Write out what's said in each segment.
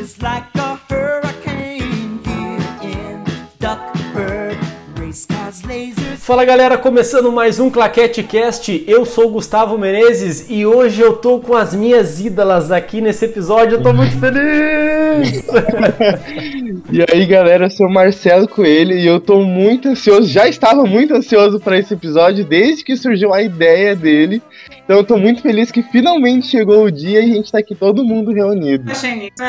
is like a hurricane here in Duckburg. Race cars, lasers. Fala galera, começando mais um Claquete Cast. Eu sou o Gustavo Menezes e hoje eu tô com as minhas ídolas aqui nesse episódio. Eu tô muito feliz! E aí, galera, eu sou o Marcelo Coelho e eu tô muito ansioso, já estava muito ansioso para esse episódio desde que surgiu a ideia dele. Então eu tô muito feliz que finalmente chegou o dia e a gente tá aqui todo mundo reunido.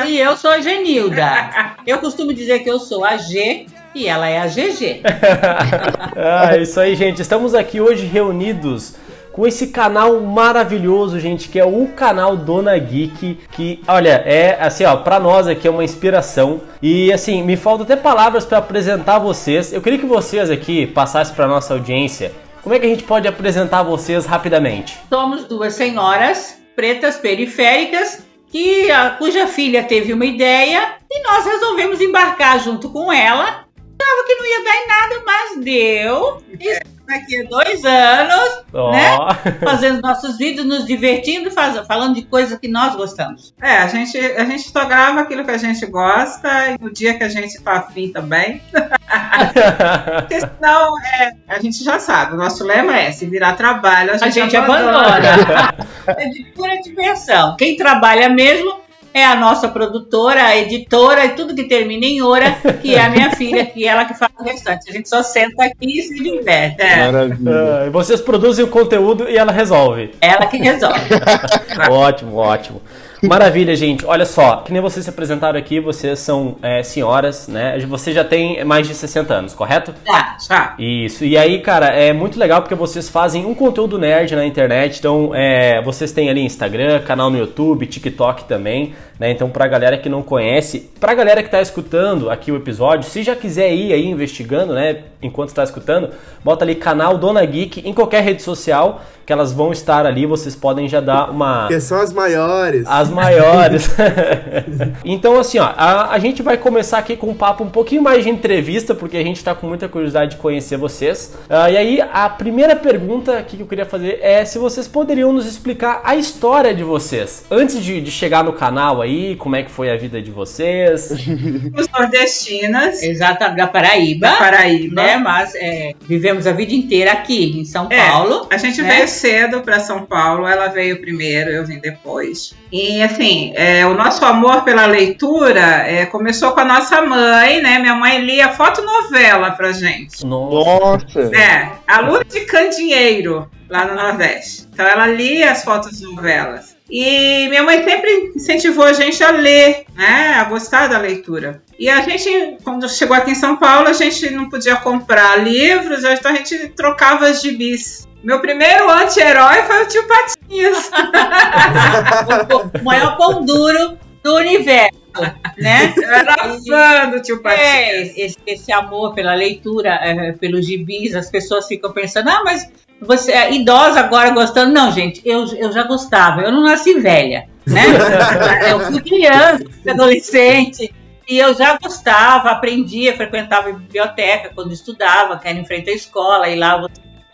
E eu sou a Genilda. Eu costumo dizer que eu sou a G e ela é a GG. ah, isso aí, gente. Estamos aqui hoje reunidos com esse canal maravilhoso, gente, que é o canal Dona Geek, que, olha, é assim, ó, para nós aqui é uma inspiração. E assim, me faltam até palavras para apresentar vocês. Eu queria que vocês aqui passassem para nossa audiência. Como é que a gente pode apresentar vocês rapidamente? Somos duas senhoras pretas periféricas que a, cuja filha teve uma ideia e nós resolvemos embarcar junto com ela. Achava que não ia dar em nada, mas deu. Estamos aqui há dois anos, Ó. né? Fazendo nossos vídeos, nos divertindo, faz- falando de coisas que nós gostamos. É, a gente, a gente só grava aquilo que a gente gosta e no dia que a gente tá afim também. Porque senão, é, a gente já sabe, o nosso lema é se virar trabalho, a gente, A gente abandona. é de pura diversão. Quem trabalha mesmo é a nossa produtora, a editora e tudo que termina em hora, que é a minha filha, que é ela que faz o restante. A gente só senta aqui e se diverte. É Maravilha. Ah, vocês produzem o conteúdo e ela resolve. ela que resolve. ótimo, ótimo. Maravilha, gente. Olha só, que nem vocês se apresentaram aqui, vocês são é, senhoras, né? Você já tem mais de 60 anos, correto? Tá. Já. Isso. E aí, cara, é muito legal porque vocês fazem um conteúdo nerd na internet. Então, é, vocês têm ali Instagram, canal no YouTube, TikTok também, né? Então, pra galera que não conhece, pra galera que tá escutando aqui o episódio, se já quiser ir aí investigando, né? Enquanto tá escutando, bota ali canal Dona Geek em qualquer rede social, que elas vão estar ali. Vocês podem já dar uma. Que são as maiores. As maiores. então, assim, ó, a, a gente vai começar aqui com um papo um pouquinho mais de entrevista, porque a gente tá com muita curiosidade de conhecer vocês. Ah, e aí, a primeira pergunta que eu queria fazer é se vocês poderiam nos explicar a história de vocês. Antes de, de chegar no canal aí, como é que foi a vida de vocês. Somos nordestinas Exata da Paraíba. da Paraíba. Né? Mas é, vivemos a vida inteira aqui em São É, Paulo. A gente né? veio cedo para São Paulo, ela veio primeiro, eu vim depois. E assim, é, o nosso amor pela leitura é, começou com a nossa mãe, né? Minha mãe lia fotonovela pra gente. Nossa. Nossa! É, a Lua de Candeeiro, lá no Nordeste. Então ela lia as fotonovelas. E minha mãe sempre incentivou a gente a ler, né? A gostar da leitura. E a gente, quando chegou aqui em São Paulo, a gente não podia comprar livros, então a gente trocava as gibis. Meu primeiro anti-herói foi o tio Patinhas. o maior pão duro do universo, né? Eu era fã do tio É, Patinhas. esse, esse amor pela leitura, é, pelos gibis, as pessoas ficam pensando, ah, mas você é idosa agora gostando. Não, gente, eu, eu já gostava, eu não nasci velha, né? eu fui criança, adolescente, e eu já gostava, aprendia, frequentava a biblioteca quando estudava, que era em frente à escola, e lá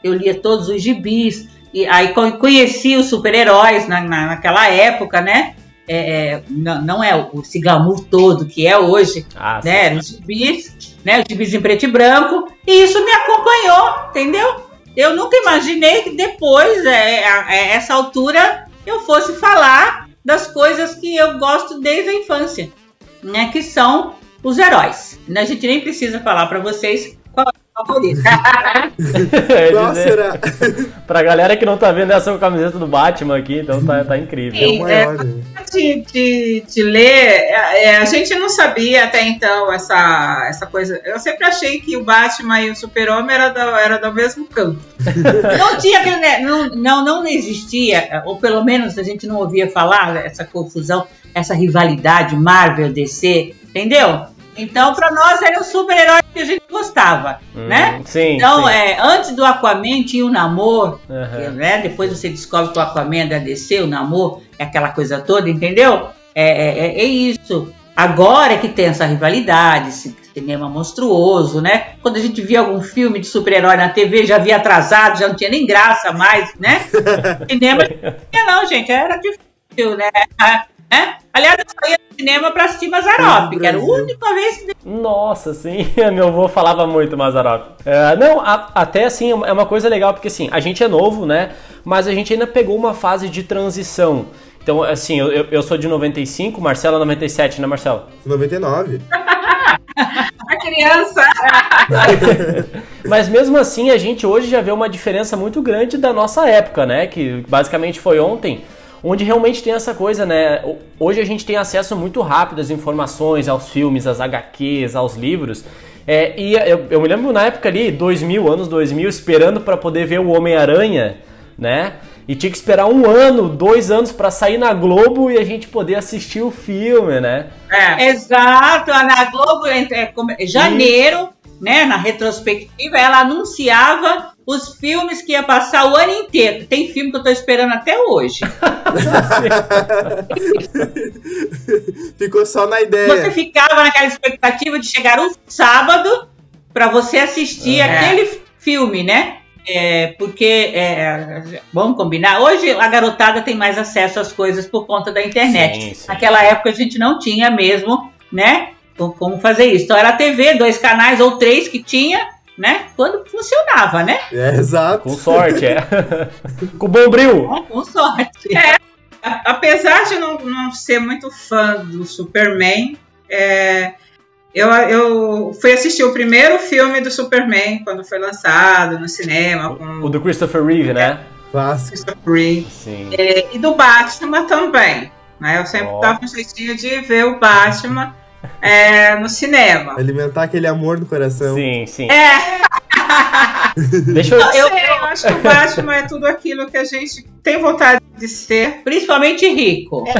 eu lia todos os gibis, e aí co- conheci os super-heróis na, na- naquela época, né? É, é, não, não é o, esse glamour todo que é hoje, Ah, né? Os gibis, né? Os gibis em preto e branco. E isso me acompanhou, entendeu? Eu nunca imaginei que depois, é, a- a essa altura, eu fosse falar das coisas que eu gosto desde a infância, né? Que são os heróis. A gente nem precisa falar para vocês é favorito. É Qual dizer, será? pra galera que não tá vendo essa camiseta do Batman aqui, então tá, tá incrível. É o maior, né? de, de, de ler, é, é, a gente não sabia até então essa, essa coisa. Eu sempre achei que o Batman e o Super-Homem era do, era do mesmo campo. Não tinha aquele, né, não, não, não existia, ou pelo menos a gente não ouvia falar essa confusão, essa rivalidade Marvel DC, entendeu? Então, para nós era o super-herói que a gente gostava, Hum, né? Sim. Então, sim. é, antes do Aquaman tinha o Namor, Aham. né? Depois você descobre que o Aquaman é da DC, o Namor é aquela coisa toda, entendeu? É, é, é isso. Agora é que tem essa rivalidade, esse cinema monstruoso, né? Quando a gente via algum filme de super-herói na TV, já via atrasado, já não tinha nem graça mais, né? cinema não tinha não, gente, era difícil, né? A, né? Aliás, eu só ia no cinema pra assistir Mazarop, que era a única vez que Nossa, sim, meu avô falava muito Mazarop. É, não, a- até assim, é uma coisa legal, porque assim, a gente é novo, né? Mas a gente ainda pegou uma fase de transição. Então, assim, eu, eu- eu sou de 95, Marcelo é 97, né, Marcelo? 99. A criança. Mas mesmo assim, a gente hoje já vê uma diferença muito grande da nossa época, né? Que basicamente foi ontem, onde realmente tem essa coisa, né? Hoje a gente tem acesso muito rápido às informações, aos filmes, às HQs, aos livros. É, e eu, eu me lembro na época ali, 2000, anos 2000, esperando para poder ver o Homem-Aranha, né? E tinha que esperar um ano, dois anos para sair na Globo e a gente poder assistir o filme, né? É. Exato, a- na Globo, em é, como- em janeiro, né, na retrospectiva, ela anunciava os filmes que ia passar o ano inteiro. Tem filme que eu tô esperando até hoje. Ficou só na Você ideia. ficava naquela expectativa de chegar um sábado para você assistir É. aquele filme, né? É, porque, é, vamos combinar, hoje a garotada tem mais acesso às coisas por conta da internet. Sim, sim. Naquela época a gente não tinha mesmo, né? Co- Como fazer isso. Então era a TV, dois canais ou três que tinha, né? Quando funcionava, né? É, exato. Com sorte, é. Com bom bril. Com sorte. A- Apesar de não, não ser muito fã do Superman, é, eu, eu fui assistir o primeiro filme do Superman quando foi lançado no cinema com O do Christopher Reeve, né? Clássico. Christopher Reeve. Sim. É, e do Batman também. Né? Eu sempre Ó. dava um jeitinho de ver o Batman é, no cinema. Alimentar aquele amor no coração. Sim, sim. É, Deixa eu. eu, eu acho que o Batman é tudo aquilo que a gente tem vontade de ser. Principalmente rico.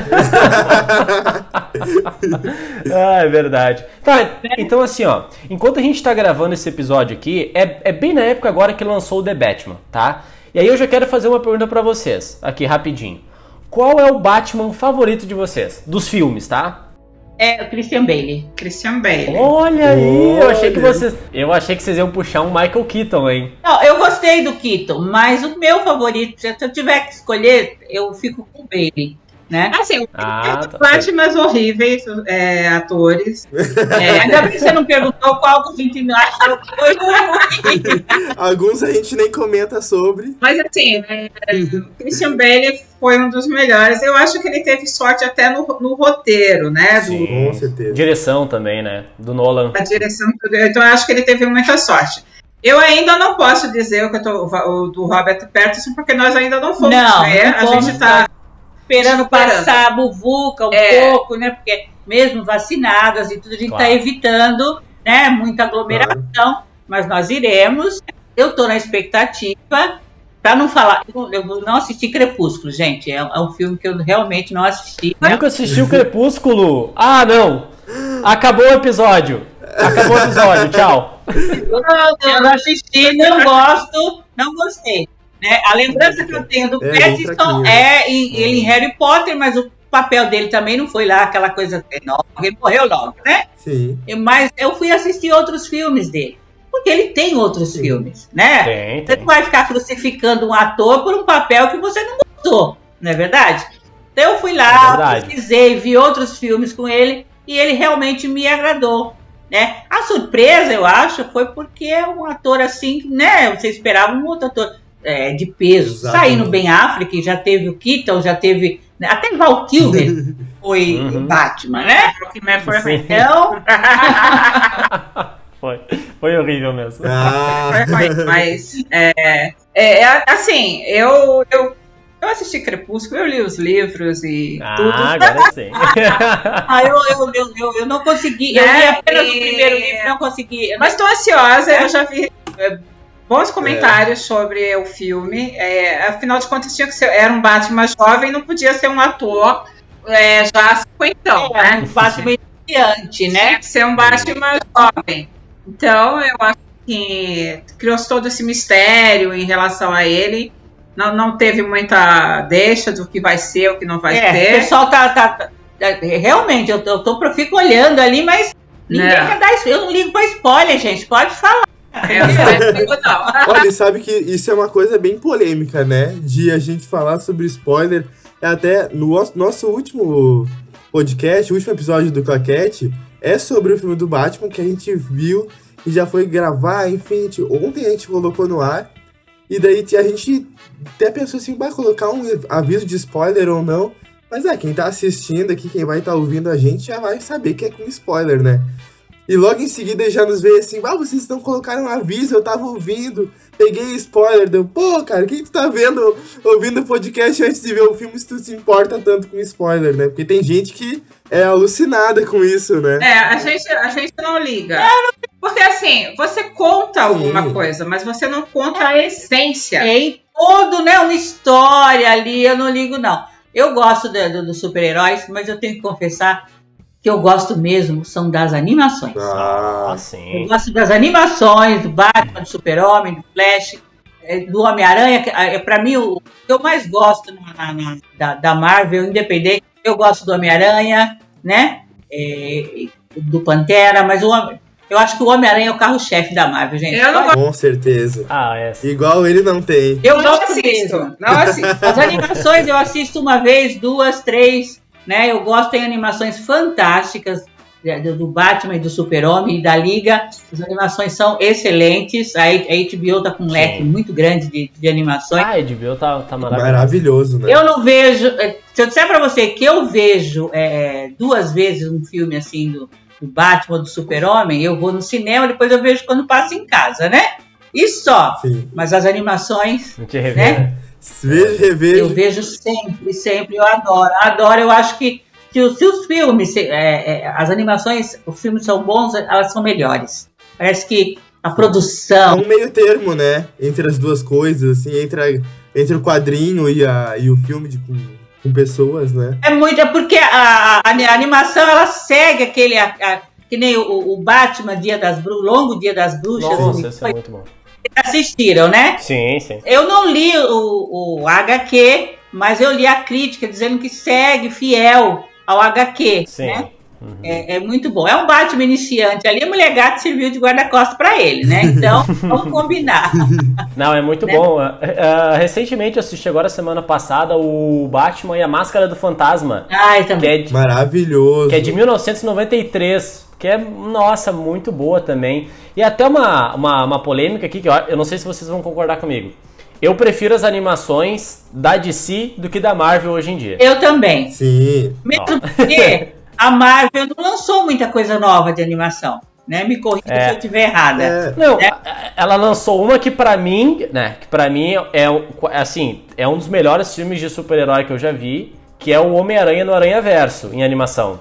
Ah, é verdade. Tá, então assim, ó. Enquanto a gente tá gravando esse episódio aqui, é, é bem na época agora que lançou o The Batman, tá? E aí eu já quero fazer uma pergunta pra vocês, aqui rapidinho. Qual é o Batman favorito de vocês? Dos filmes, tá? É o Christian Bale. Christian Bale. Olha aí, eu achei que Olha. vocês. Eu achei que vocês iam puxar um Michael Keaton, hein? Não, eu gostei do Keaton, mas o meu favorito, se eu tiver que escolher, eu fico com o Bale, né? Assim, Ah, tá Batman horríveis, é, atores. É, ainda bem que você não perguntou qual que a gente achou que foi ruim. Alguns a gente nem comenta sobre. Mas assim, é, o Christian Bale foi um dos melhores. Eu acho que ele teve sorte até no, no roteiro, né? Do, Sim. Com certeza. Direção também, né? Do Nolan. da direção. Então eu acho que ele teve muita sorte. Eu ainda não posso dizer o, que eu tô, o do Robert Pattinson, porque nós ainda não fomos Não, ver. não a gente tá. Esperando Esperando. passar a buvuca um É. pouco, né? Porque mesmo vacinadas e tudo, a gente Claro. tá evitando, né? Muita aglomeração, mas nós iremos. Eu tô na expectativa. Pra não falar, eu não assisti Crepúsculo, gente. É, é um filme que eu realmente não assisti. né? Nunca assistiu Crepúsculo? Ah, não! Acabou o episódio. Acabou o episódio, tchau. Eu não assisti, não gosto, não gostei. Né? A lembrança que eu tenho do É, Pattinson é em- ele em Harry Potter, mas o papel dele também não foi lá aquela coisa enorme. Ele morreu logo, né? Sim. Mas eu fui assistir outros filmes dele. Porque ele tem outros Sim. filmes, né? Tem, Você tem. não vai ficar crucificando um ator por um papel que você não gostou, não é verdade? Então eu fui É lá, verdade. pesquisei, vi outros filmes com ele e ele realmente me agradou. Né? A surpresa, eu acho, foi porque é um ator assim, né? Você esperava um outro ator é, de peso. Exatamente. Saindo bem África, já teve o Keaton, já teve. né, Até Val Kilmer foi Uhum. Batman, né? O foi Sim. Então, Foi. Foi horrível mesmo. Ah. Foi mas é, é, é, assim, eu, eu, eu assisti Crepúsculo, eu li os livros e tudo. Ah, agora sim. ah, eu, eu, eu, eu, eu não consegui. Eu Né? li apenas o E- primeiro livro, não consegui. Mas estou ansiosa, eu já vi é, bons comentários sobre o filme. É, afinal de contas, tinha que ser, era um Batman jovem, não podia ser um ator é, já cinquentão, não, né? um Batman iniciante, né? Tinha que ser um Batman jovem. Então, eu acho que criou todo esse mistério em relação a ele. Não, não teve muita deixa do que vai ser, o que não vai É, o ser. pessoal tá. tá- tá- é, realmente, eu tô, eu tô, fico olhando ali, mas ninguém Não. quer dar isso. Eu não ligo pra spoiler, gente. Pode falar. É. Olha, sabe que isso é uma coisa bem polêmica, né? De a gente falar sobre spoiler. É até no os- nosso último podcast, o último episódio do Claquete, é sobre o filme do Batman que a gente viu e já foi gravar, enfim, ontem a gente colocou no ar. E daí a gente até pensou assim, vai colocar um aviso de spoiler ou não. Mas é, quem tá assistindo aqui, quem vai estar ouvindo a gente já vai saber que é com spoiler, né? E logo em seguida já nos veio assim, ah, vocês não colocaram um aviso, eu tava ouvindo, peguei spoiler, deu, pô, cara, quem tu tá vendo, ouvindo o podcast antes de ver o filme se tu se importa tanto com spoiler, né? Porque tem gente que é alucinada com isso, né? É, a gente, a gente não liga. Porque assim, você conta alguma coisa, mas você não conta a essência. Tem todo, né, uma história ali, eu não ligo não. Eu gosto do- do- dos super-heróis, mas eu tenho que confessar que eu gosto mesmo são das animações. Ah, Ah, Eu sim. gosto das animações, do Batman, do Super-Homem, do Flash, eh, do Homem-Aranha. que, eh, Pra mim, o que eu mais gosto na- na- na- da, da Marvel, independente, eu gosto do Homem-Aranha, né? Eh, do Pantera, mas o Homem- eu acho que o Homem-Aranha é o carro-chefe da Marvel, gente. Eu não com certeza. Ah, é. Igual ele não tem. Eu não gosto assisto. mesmo. Não assisto. As animações eu assisto uma vez, duas, três, né? Eu gosto em animações fantásticas né, do Batman e do Super-Homem e da Liga. As animações são excelentes. A HBO tá com um leque muito grande de, de animações. Ah, a HBO tá, tá maravilhoso. Maravilhoso, né? Eu não vejo. eh, Se eu disser pra você que eu vejo eh, duas vezes um filme assim do, do Batman, do Super-Homem, eu vou no cinema, depois eu vejo quando passo em casa, né? E só. Sim. Mas as animações Não te Né? né? Vejo, Eu revejo. vejo sempre, sempre, eu adoro. Adoro, eu acho que se os, se os filmes, se- é, é, as animações, os filmes são bons, elas são melhores. Parece que a É produção. um meio termo, né? Entre as duas coisas, assim, entre, a- entre o quadrinho e, a, e o filme de, com, com pessoas, né? É muito, é porque a, a- a animação ela segue aquele. a- a- que nem o, o Batman Dia das Bruxas, Longo Dia das Bruxas. Nossa, que esse é muito bom. Assistiram, né? Sim, sim. Eu não li o, o HQ, mas eu li a crítica dizendo que segue fiel ao HQ. Sim. Né? É, é muito bom. É um Batman iniciante ali, a mulher gato serviu de guarda-costas pra ele, né? Então, vamos combinar. Não, é muito Né? bom. É, recentemente eu assisti agora semana passada o Batman e a Máscara do Fantasma, Ai, que também. é de, Maravilhoso. que é de 1993, que é, nossa, muito boa também. E até uma, uma, uma polêmica aqui, que eu, eu não sei se vocês vão concordar comigo. Eu prefiro as animações da DC do que da Marvel hoje em dia. Eu também. Sim. Mesmo porque a Marvel não lançou muita coisa nova de animação. Né? Me corrija É. se eu estiver errada. É, Não, a- ela lançou uma que pra mim, né, que para mim é um- assim, é um dos melhores filmes de super-herói que eu já vi, que é o Homem-Aranha no Aranha Verso em animação.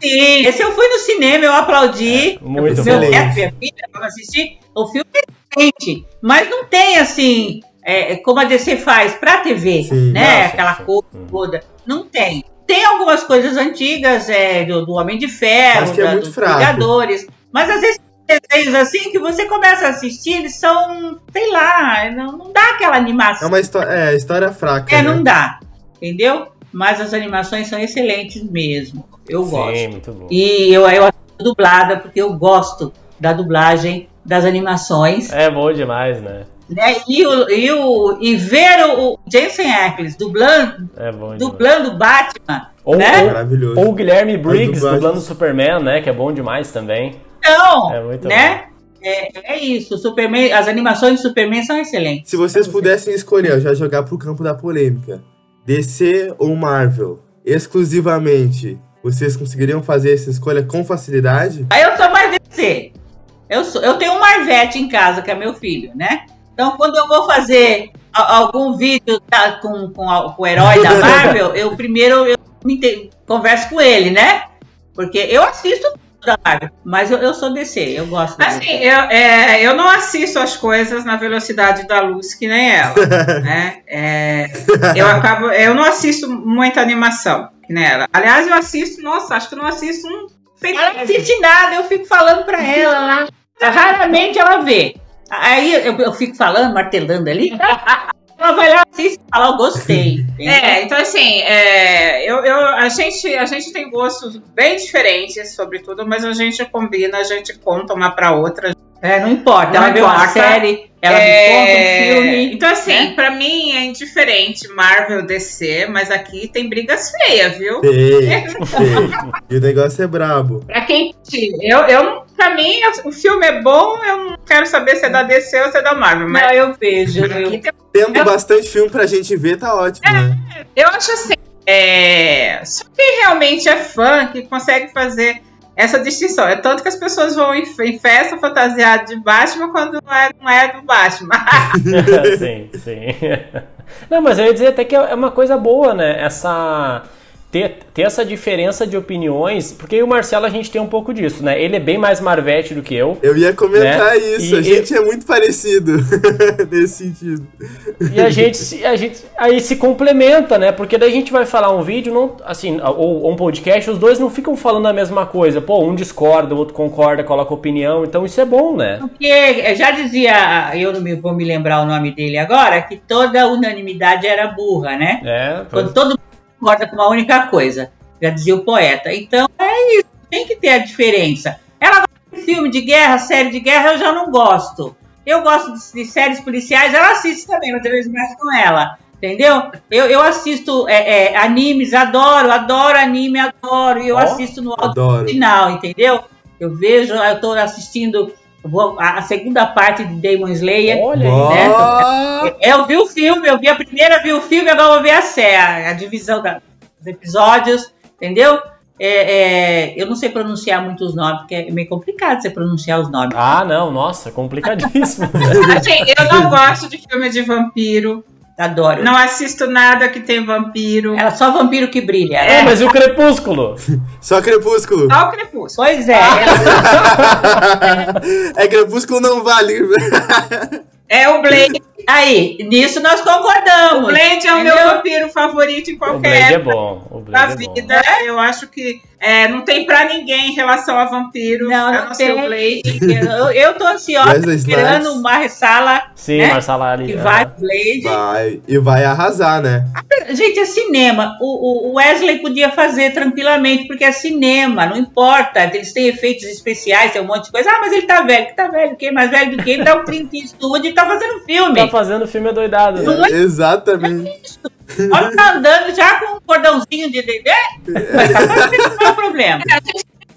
Sim, esse eu fui no cinema, eu aplaudi. Muito Meu bom. neto, minha filha, para assistir. O filme é excelente, mas não tem assim, é, como a DC faz pra TV, Sim, né? não, sim, Aquela sim. coisa toda. Não tem. Tem algumas coisas antigas é, do, do Homem de Ferro, Acho que é da- muito dos fraco. Vingadores, mas às vezes desenhos assim que você começa a assistir, eles são, sei lá, não, não dá aquela é animação. uma história, é, história fraca, É, né? não dá, entendeu? Mas as animações são excelentes mesmo. Eu gosto. Sim, muito bom. E eu, eu assisto dublada porque eu gosto da dublagem das animações. É bom demais, né? Né? E, o, e, o, e ver o, Jensen Ackles dublando, É bom demais. dublando Batman. Ou, né? ou, ou o Guilherme Briggs dublando o Superman, né? Que é bom demais também. Então, É muito né? É, é isso. Superman, as animações de Superman são excelentes. Se vocês pudessem escolher, eu já jogar pro campo da polêmica, DC ou Marvel, exclusivamente, vocês conseguiriam fazer essa escolha com facilidade? Aí eu sou mais DC. Eu, sou, eu tenho um Marvete em casa, que é meu filho, né? Então, quando eu vou fazer algum vídeo tá, com, com, com o herói da Marvel, eu primeiro eu converso com ele, né? Porque eu assisto Marvel, mas eu, eu sou DC, eu gosto da Assim, eu, é, eu não assisto as coisas na velocidade da luz que nem ela, né? É, eu acabo, eu não assisto muita animação que nem ela. Aliás, eu assisto, nossa, acho que eu não assisto um. Ela não assiste nada, eu fico falando pra ela lá. Raramente ela vê. Aí eu, eu fico falando, martelando ali. Ela vai lá, e fala, eu gostei. entendeu? É, então assim, é, eu, eu, a, gente, a gente tem gostos bem diferentes sobre tudo, mas a gente combina, a gente conta uma pra outra. É, não importa. Não ela uma importa. série, ela É, me conta um filme. Então, assim, né? pra mim é indiferente Marvel DC, mas aqui tem brigas feias, viu? Tem, tem. E o negócio é brabo. Pra quem. Eu, eu não. Pra mim, o filme é bom, eu não quero saber se é da DC ou se é da Marvel, Não, mas eu vejo. eu- Tendo bastante filme pra gente ver, tá ótimo, né? Eu acho assim, é... só quem realmente é fã que consegue fazer essa distinção. É tanto que as pessoas vão em, em festa fantasiada de Batman quando não é, não é do Batman. sim, sim. Não, mas eu ia dizer até que é uma coisa boa, né? Essa. Ter, ter essa diferença de opiniões, porque o Marcelo a gente tem um pouco disso, né? Ele é bem mais Marvete do que eu. Eu ia comentar Né? isso, E- a gente é muito parecido nesse sentido. E a gente, a gente aí se complementa, né? Porque daí a gente vai falar um vídeo, não, assim, ou, ou um podcast, os dois não ficam falando a mesma coisa. Pô, um discorda, o outro concorda, coloca opinião. Então isso é bom, né? Porque eh, já dizia, eu não me, vou me lembrar o nome dele agora, que toda unanimidade era burra, né? É, Quando todo concorda com uma única coisa, já dizia o poeta. Então é isso, tem que ter a diferença. Ela de filme de guerra, série de guerra, eu já não gosto. Eu gosto de, de séries policiais, ela assiste também, mas talvez mais com ela. Entendeu? Eu, eu assisto é, é, animes, adoro, adoro anime, adoro. E eu Ó, assisto no áudio final, entendeu? Eu vejo, eu tô assistindo vou- a, a segunda parte de Demon Slayer. olha aí. né? Eu vi o filme, eu vi a primeira, vi o filme, agora eu vou ver a série, a, divisão da- dos episódios, entendeu? É, é, eu não sei pronunciar muitos nomes, porque é meio complicado você pronunciar os nomes. Ah, não, nossa, complicadíssimo. assim, eu não gosto de filme de vampiro. Adoro. Não assisto nada que tem vampiro. Era só vampiro que brilha. é, mas e o Crepúsculo? só Crepúsculo. Só o Crepúsculo. Pois é, É Crepúsculo não vale. É o Blade. aí, nisso nós O concordamos. Blade é o meu Entendeu? Vampiro favorito em O qualquer é época bom. O da Blade é bom. vida. Eu acho que é, não tem pra ninguém em relação a vampiro. Não, a não o tem. Blade. Eu, eu tô ansiosa, esperando uma ressala Sim, né? Marcela ali. que aham. vai Blade. Vai, e vai arrasar, né? Gente, é cinema. O, o- o Wesley podia fazer tranquilamente, porque é cinema, não importa. Eles têm efeitos especiais, tem um monte de coisa. Ah, mas ele tá velho. Que tá velho? Quem mais velho do que ele? Dá um 30 em estúdio e tá fazendo filme. Tá fazendo filme adoidado, né? Exatamente. Olha, tá andando já com um cordãozinho de bebê. Qual é o problema?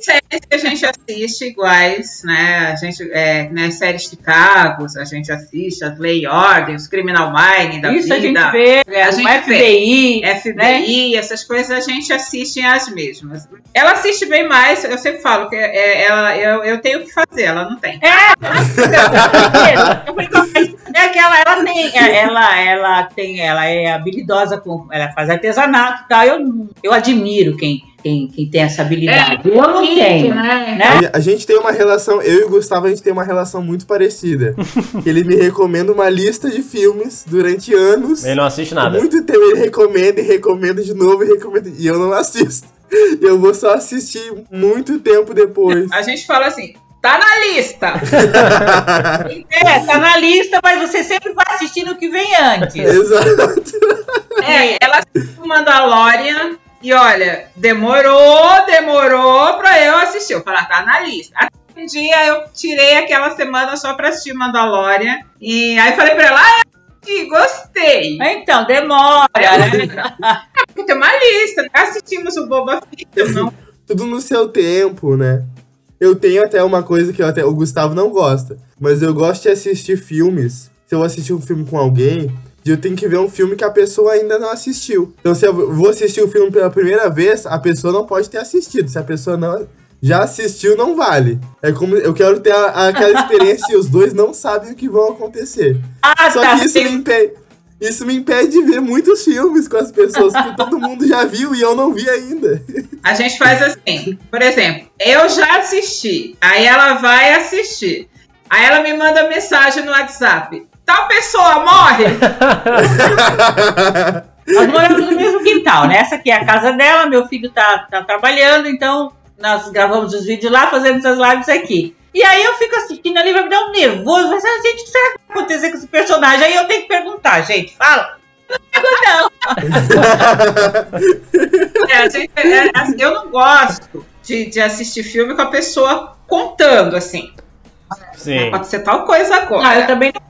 Séries que a gente assiste iguais, né? A gente, é, né, séries Chicago, a gente assiste, as Lei Ordem, os Criminal Mind da Isso a gente vida, vê, a o gente FBI, FBI, essas coisas a gente assiste as mesmas. Ela assiste bem mais, eu sempre falo que é, ela, eu, eu tenho o que fazer, ela não tem. É que ela, ela tem, ela, ela tem, ela é habilidosa com, ela faz artesanato e tal. Eu, eu admiro quem, quem, quem tem essa habilidade. eu não tenho, né? né? A, a gente tem uma relação, eu e o Gustavo, a gente tem uma relação muito parecida. Ele me recomenda uma lista de filmes durante anos. Ele não assiste nada. muito tempo ele recomenda e recomenda de novo e recomenda. E eu não assisto. E eu vou só assistir muito tempo depois. A gente fala assim, tá na lista. É, tá na lista, mas você sempre vai assistindo o que vem antes. Exato. É, ela assistiu o Mandalorian e olha, demorou, demorou pra eu assistir. Eu falei, ah, tá na lista. Até um dia eu tirei aquela semana só pra assistir Mandalorian. E aí falei pra ela, ah, assisti, gostei. Então, demora, né? Porque tem uma lista. Assistimos o Boba Fett, eu não Tudo no seu tempo, né? Eu tenho até uma coisa que eu até, o Gustavo não gosta. Mas eu gosto de assistir filmes. Se eu assistir um filme com alguém, eu tenho que ver um filme que a pessoa ainda não assistiu. Então, se eu vou assistir o filme pela primeira vez, a pessoa não pode ter assistido. Se a pessoa não já assistiu, não vale. É como eu quero ter a- aquela experiência e os dois não sabem o que vão acontecer. Ah, Só tá. que isso me impede. Isso me impede de ver muitos filmes com as pessoas que todo mundo já viu e eu não vi ainda. A gente faz assim, por exemplo, eu já assisti, aí ela vai assistir. Aí ela me manda mensagem no WhatsApp. Tal pessoa morre? Nós moramos no mesmo quintal, né? Essa aqui é a casa dela, meu filho tá, tá trabalhando, então nós gravamos os vídeos lá, fazemos as lives aqui. E aí eu fico assistindo ali, vai me dar um nervoso, vai ser, gente, o que será que vai acontecer com esse personagem? Aí eu tenho que perguntar, gente, fala. Não, É, a gente- é, assim, eu não gosto de, de assistir filme com a pessoa contando, assim. Sim. Pode ser tal coisa agora. Ah, eu também não.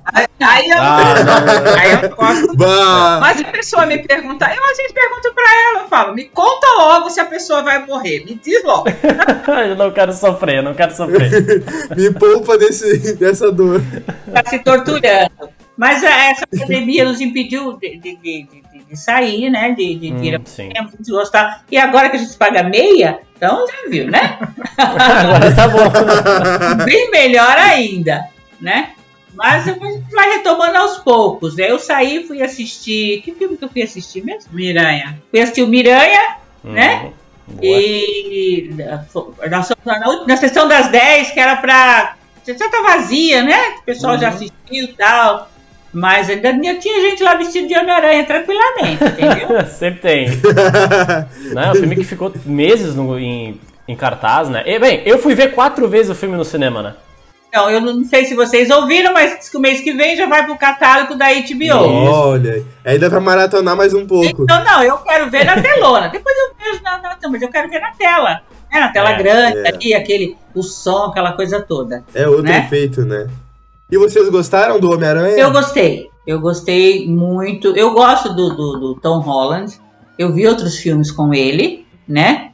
Aí, eu, Ah, não. aí eu gosto. Bah! Mas a pessoa me pergunta, eu às vezes pergunto pra ela, eu falo, me conta logo se a pessoa vai morrer, me diz logo. eu não quero sofrer, eu não quero sofrer. Me poupa desse, dessa dor. Tá se torturando. Mas é, essa pandemia nos impediu de, de, de, de- sair, né? De, de, de ir Hum, sim. de gostar. E agora que a gente paga meia, então já viu, né? Agora tá bom. Bem melhor ainda, né? Mas a gente vai retomando aos poucos, né? Eu saí, fui assistir. Que filme que eu fui assistir mesmo? Miranha. Fui assistir o Miranha, né? Boa. E nós fomos na, última- na sessão das 10, que era pra. Já tá vazia, né? O pessoal já assistiu e tal. Mas ainda tinha- gente lá vestida de Homem-Aranha tranquilamente, entendeu? Sempre tem. Não, é um filme que ficou meses no- em, em cartaz, né? E, bem, eu fui ver quatro vezes o filme no cinema, né? Então, eu não sei se vocês ouviram, mas o mês que vem já vai pro catálogo da HBO. Olha, aí dá pra maratonar mais um pouco. Então, não, eu quero ver na telona. Depois eu vejo na, na não, mas eu quero ver na tela. É, na tela É, grande, é. ali, aquele, o som, aquela coisa toda. É outro Né? efeito, né? E vocês gostaram do Homem-Aranha? Eu gostei. Eu gostei muito. Eu gosto do, do, do Tom Holland. Eu vi outros filmes com ele, né?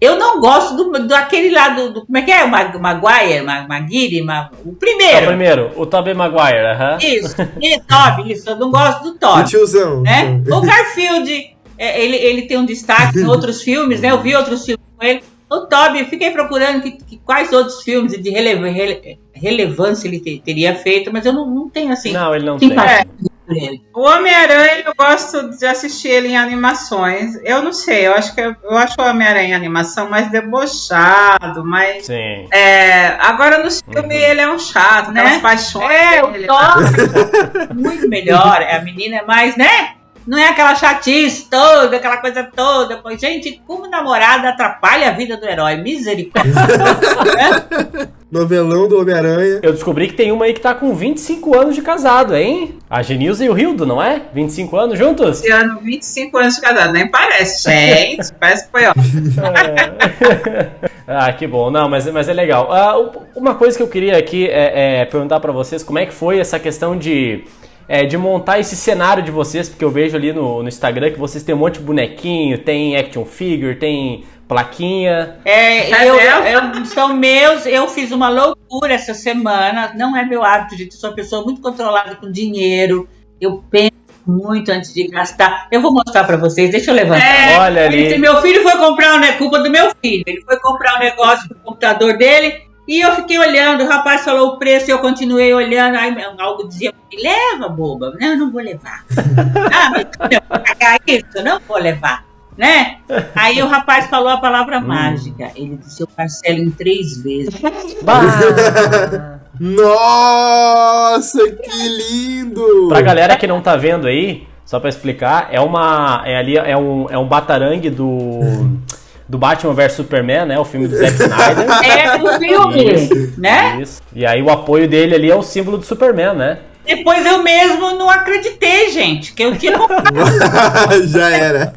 Eu não gosto do, daquele lá do, do- Como é que é? O Mag- Maguire, Mag- Maguire, Ma- o primeiro. primeiro, o Tobey Maguire, aham. Isso, e Toby, isso. Eu não gosto do O Toby. tiozão. né? O Garfield, é, ele, ele tem um destaque em outros filmes, né? Eu vi outros filmes com ele. O Toby, eu fiquei procurando que, que- quais outros filmes de releva- rele- relevância ele te- teria feito, mas eu não, não tenho assim Não, ele não tem. ele. O Homem-Aranha, eu gosto de assistir ele em animações. Eu não sei, eu acho que eu, eu acho o Homem-Aranha em animação mais debochado, mais. Sim. É, agora no filme Uhum. ele é um chato, né? As paixões. É, o dele. Toby, muito melhor. A menina é mais, né? Não é aquela chatice toda, aquela coisa toda. Pois, gente, como namorada atrapalha a vida do herói. Misericórdia. Novelão do Homem-Aranha. Eu descobri que tem uma aí que tá com 25 anos de casado, hein? A Genilza e o Hildo, não é? 25 anos juntos? Esse ano, 25 anos de casado, nem parece. Gente, parece que foi ó. ah, que bom. Não, mas, mas é legal. Ah, uma coisa que eu queria aqui é, é perguntar pra vocês como é que foi essa questão de, é, de montar esse cenário de vocês, porque eu vejo ali no, no Instagram que vocês têm um monte de bonequinho, tem action figure, tem plaquinha. É, Tá eu, eu- são meus, eu fiz uma loucura essa semana. Não é meu hábito, gente. Eu sou uma pessoa muito controlada com dinheiro. Eu penso muito antes de gastar. Eu vou mostrar pra vocês, deixa eu levantar. É, Olha ali. meu filho foi comprar negócio, culpa do meu filho. Ele foi comprar um negócio pro computador dele e eu fiquei olhando. O rapaz falou o preço e eu continuei olhando. Aí algo dizia: me leva, boba. Não, eu não vou levar. ah, mas eu vou pagar isso? Eu não vou levar. Né? Aí o rapaz falou a palavra mágica. Ele disse: eu parcelo em três vezes. Nossa, que lindo! Pra galera que não tá vendo aí, só pra explicar, é uma. É ali, é um, é um batarangue do. Do Batman vs Superman, né? O filme do Zack Snyder. É do filme, né? Isso. E aí o apoio dele ali é o símbolo do Superman, né? Depois eu mesmo não acreditei, gente, que eu tinha. Já era.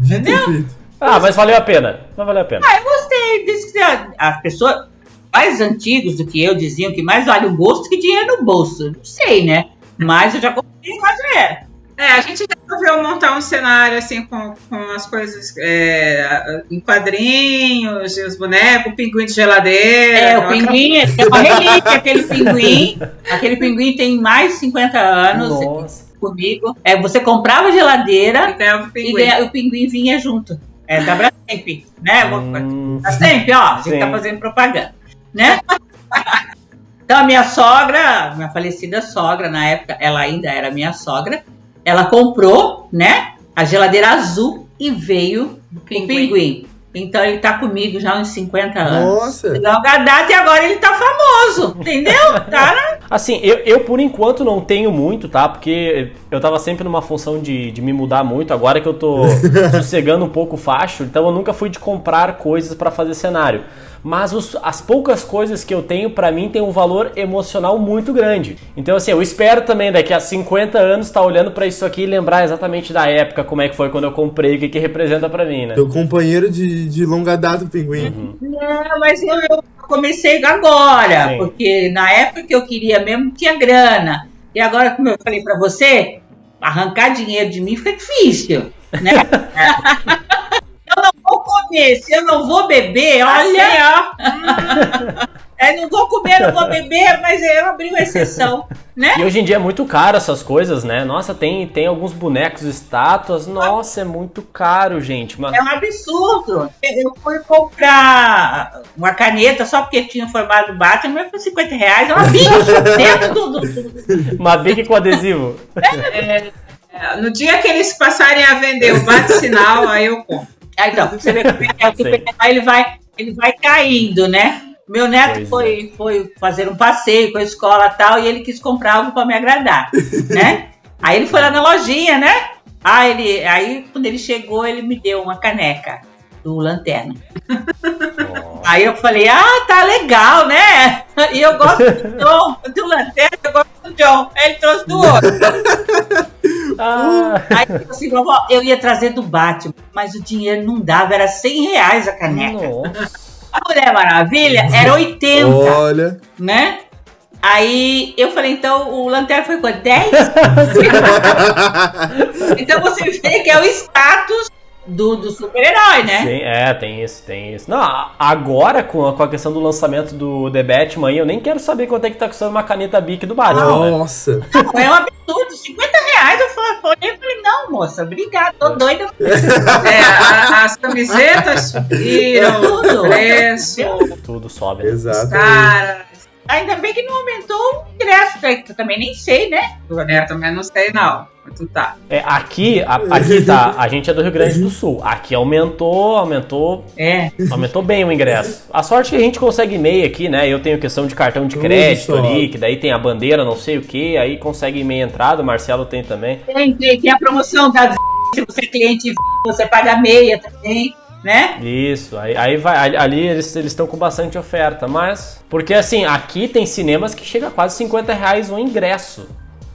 entendeu? Ah, mas valeu a pena. Mas valeu a pena. Ah, eu gostei. Diz que a- as pessoas mais antigos do que eu diziam que mais vale o gosto que dinheiro no bolso. Não sei, né? Mas eu já comprei, mas já era. É, a gente resolveu montar um cenário assim com, com as coisas é, em quadrinhos, e os bonecos, o pinguim de geladeira. É, o aquela- pinguim é uma relíquia, aquele pinguim. Aquele pinguim tem mais de 50 anos Nossa. comigo. É, você comprava a geladeira E ganhava o e pinguim. ganha- o pinguim vinha junto. É da Brastemp, né? Hum, Brastemp, ó, a gente Sim. tá fazendo propaganda, né? Então a minha sogra, minha falecida sogra, na época, ela ainda era minha sogra, ela comprou, né, a geladeira azul e veio o pinguim. Então ele tá comigo já há uns 50 anos. Nossa! Data e agora ele tá famoso, entendeu? Tá na- Assim, eu, eu por enquanto não tenho muito, tá? Porque eu tava sempre numa função de, de me mudar muito. Agora que eu tô sossegando um pouco o facho, então eu nunca fui de comprar coisas pra fazer cenário. Mas os- as poucas coisas que eu tenho, pra mim, tem um valor emocional muito grande. Então, assim, eu espero também daqui a 50 anos estar olhando pra isso aqui e lembrar exatamente da época, como é que foi quando eu comprei, o que, que representa pra mim, né? Teu companheiro de, de longa data, o pinguim. Não, mas eu, eu comecei agora, Sim. porque na época que eu queria mesmo tinha grana. E agora, como eu falei pra você, arrancar dinheiro de mim fica difícil, né? eu não vou comer, se eu não vou beber, olha, Assim, é, não vou comer, não vou beber, mas eu abri uma exceção, né? E hoje em dia é muito caro essas coisas, né? Nossa, tem, tem alguns bonecos, estátuas. Nossa, é muito caro, gente. Mas... É um absurdo. Eu fui comprar uma caneta só porque tinha o formato do Batman, mas foi 50 reais. É uma bicha dentro do, Uma bique com adesivo. ó. É, No dia que eles passarem a vender o bate-sinal, aí eu compro. Ah, então, você vê como é que é, o Sim. Super Herói, ele vai, ele vai caindo, né? Meu neto Pois é. foi, foi fazer um passeio com a escola e tal, e ele quis comprar algo para me agradar, né? Aí ele foi lá na lojinha, né? Ah, ele, aí quando ele chegou, ele me deu uma caneca do Lanterna. Aí eu falei, ah, tá legal, né? E eu gosto do John, do Lanterna, eu gosto do John. Aí ele trouxe do outro. Ah, Aí eu falei assim, vovó, eu ia trazer do Batman, mas o dinheiro não dava, era 100 reais a caneca. nossa. A Mulher Maravilha era 80, Olha. né? Aí eu falei, então o Lanterna foi quanto? 10? então você vê que é o status do, do super-herói, né? Sim, é, tem isso, tem isso. Não, agora com a, com a questão do lançamento do The Batman aí, eu nem quero saber quanto é que tá custando uma caneta Bic do Batman. né? Nossa. Não, é um absurdo, 50 reais. Eu falei, eu falei, não, moça, obrigada, tô doida. É, a- as camisetas subiram, Tudo. o preço, Tudo sobe. né? Exato. cara. Ainda bem que não aumentou o ingresso, né, que eu também nem sei, né? É, também não sei não. Mas tu tá. É, aqui, a- aqui tá, a gente é do Rio Grande do Sul. Aqui aumentou, aumentou, É. aumentou bem o ingresso. A sorte é que a gente consegue e-mail aqui, né? Eu tenho questão de cartão de crédito ali, que daí tem a bandeira, não sei o que, aí consegue e-mail entrada, o Marcelo tem também. Tem, tem, tem a promoção da se você é cliente, você paga meia também, né? Isso, aí, aí vai, ali- ali eles estão com bastante oferta, mas. Porque assim, aqui tem cinemas que chega a quase 50 reais o ingresso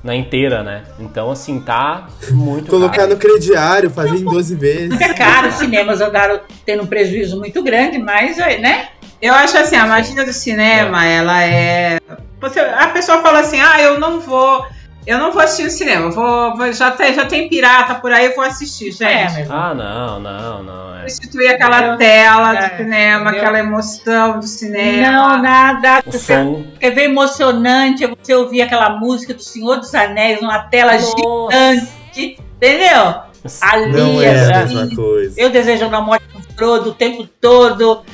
na inteira, né? Então, assim, tá muito Colocar caro. no crediário, fazer em 12 vezes. É caro, os cinemas andaram tendo um prejuízo muito grande, mas, né? Eu acho assim, a magia do cinema, ela é. Você, a pessoa fala assim, ah, eu não vou. Eu não vou assistir no cinema, vou, vou- já, tem, já tem pirata por aí, eu vou assistir, gente. É, mas Ah, não, não, não. É. Substituir aquela tela É, do cinema, entendeu? aquela emoção do cinema. não, nada. O Você som. quer ver emocionante é você ouvir aquela música do Senhor dos Anéis numa tela Nossa. gigante, entendeu? Ali, Não é a mesma coisa. Eu desejando a morte Frodo o tempo todo.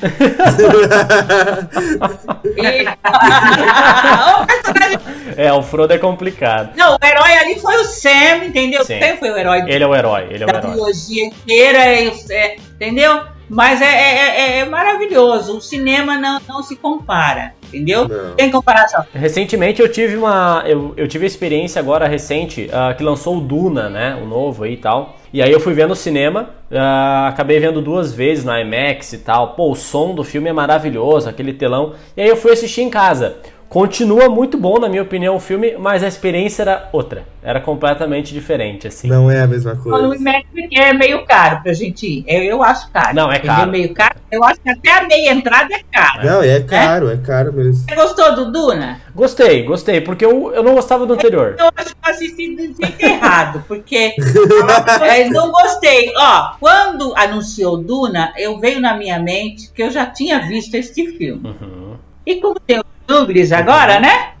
E- o personagem- É, o Frodo é complicado. Não, o herói ali foi o Sam, entendeu? Sim. O Sam foi o herói Ele é o herói, ele é o da herói. trilogia inteira, é, é, entendeu? Mas é, é- é- é maravilhoso. O cinema não, não se compara, entendeu? Não. Tem comparação. Recentemente eu tive uma. Eu, eu tive a experiência agora recente ah, que lançou o Duna, né? O novo aí e tal. E aí eu fui ver no cinema, ah, acabei vendo duas vezes na IMAX e tal. Pô, o som do filme é maravilhoso, aquele telão. E aí eu fui assistir em casa. Continua muito bom, na minha opinião, o filme, mas a experiência era outra. Era completamente diferente, assim. Não é a mesma O coisa. IMAX é meio caro pra gente ir. Eu, eu acho caro. Não, é Entendeu? caro. meio caro. Eu acho que até a meia entrada é caro. Não, é caro, é caro mesmo. Você gostou do Duna? Gostei, gostei, porque eu, eu não gostava do anterior. Eu acho que eu assisti do jeito errado, porque é, não gostei. Ó, quando anunciou Duna, eu veio na minha mente que eu já tinha visto este filme. Uhum. E como tem os Gluglis agora, né?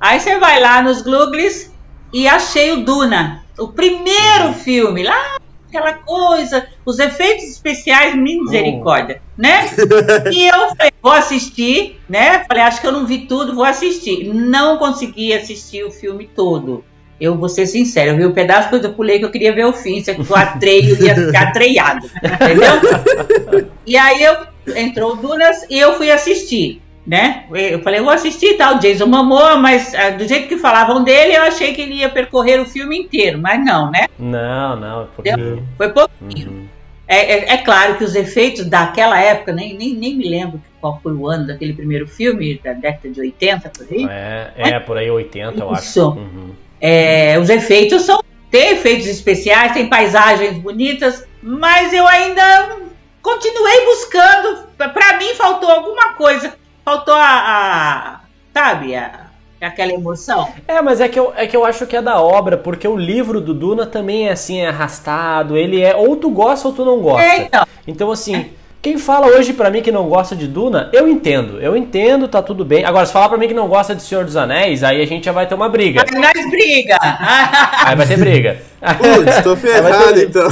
Aí você vai lá nos Gluglis e achei o Duna. O primeiro filme, lá, aquela coisa, os efeitos especiais, misericórdia, né? E eu falei, vou assistir, né? Falei, acho que eu não vi tudo, vou assistir. Não consegui assistir o filme todo. Eu vou ser sincero, eu vi um pedaço, depois eu pulei que eu queria ver o fim. Se eu atreio, ia ficar atreiado. Entendeu? E aí eu entrou o Dunas e eu fui assistir. Né? Eu falei, eu vou assistir tal, Jason Momoa, mas ah, do jeito que falavam dele, eu achei que ele ia percorrer o filme inteiro, mas não, né? Não, não, porque. Foi pouquinho. Uhum. É, é- é claro que os efeitos daquela época, nem, nem, nem me lembro qual foi o ano daquele primeiro filme, da década de 80, por aí. É, é, por aí 80, eu acho. Uhum. É, os efeitos são. Tem efeitos especiais, tem paisagens bonitas, mas eu ainda continuei buscando. Pra mim faltou alguma coisa faltou a, a- sabe, a- aquela emoção. É, mas é que, eu, é que eu acho que é da obra, porque o livro do Duna também é assim, é arrastado. Ele é ou tu gosta ou tu não gosta. É, então. Então, assim, quem fala hoje pra mim que não gosta de Duna, eu entendo. Eu entendo, tá tudo bem. Agora, se falar pra mim que não gosta de Senhor dos Anéis, aí a gente já vai ter uma briga. Aí nós briga. Aí vai ter briga. Putz, tô ferrado então.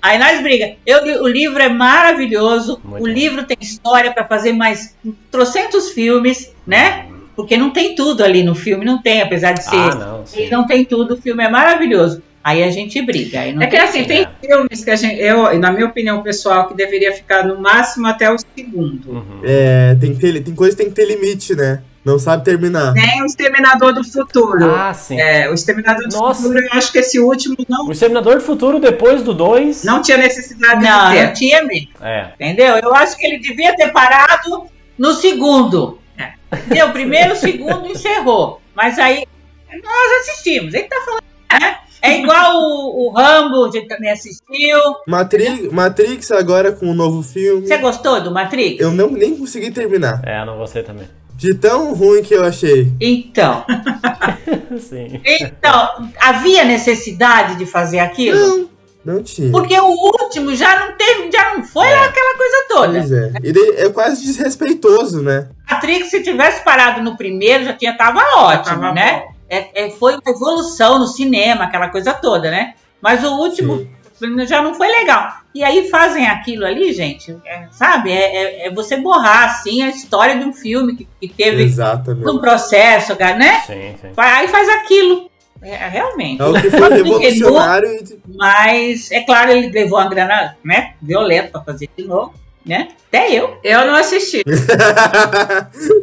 Aí nós briga. Eu, o livro é maravilhoso. Muito o bom. livro tem história para fazer mais trocentos filmes, né? Porque não tem tudo ali no filme, não tem, apesar de ser. Ah, não. Ele não tem tudo, o filme é maravilhoso. Aí a gente briga. Aí não É que tem assim, tem filmes que a gente, eu, na minha opinião pessoal, que deveria ficar no máximo até o segundo. Uhum. É, tem, que ter, tem coisa que tem que ter limite, né? Não sabe terminar. Nem o Exterminador do Futuro. Ah, sim. É, o Exterminador do Nossa. Futuro, eu acho que esse último não, O Exterminador do Futuro, depois do 2. não tinha necessidade Não, de não ter. tinha mesmo. É. Entendeu? Eu acho que ele devia ter parado no segundo. É. Entendeu? Primeiro, segundo, encerrou. Mas aí nós assistimos. Ele tá falando, né? É igual o, o Rambo, a gente também assistiu. Matrix, Matrix agora com o novo filme. Você gostou do Matrix? Eu não, nem consegui terminar. É, não gostei também. De tão ruim que eu achei. Então, Sim. então, havia necessidade de fazer aquilo? Não, não tinha. Porque o último já não teve, já não foi É. aquela coisa toda. Pois é. E daí é quase desrespeitoso, né? Matrix, se tivesse parado no primeiro, já tinha tava ótimo, Tava né? bom. É, é, foi uma evolução no cinema, aquela coisa toda, né? Mas o último já não foi legal. E aí fazem aquilo ali, gente, é, sabe? É, é- é você borrar, assim, a história de um filme que, que teve Exatamente. um processo, né? Sim, sim. Aí faz aquilo. É, realmente. É o que foi revolucionário Mas, é claro, ele levou uma grana, né? Violenta pra fazer de novo, né? Até eu. Eu não assisti.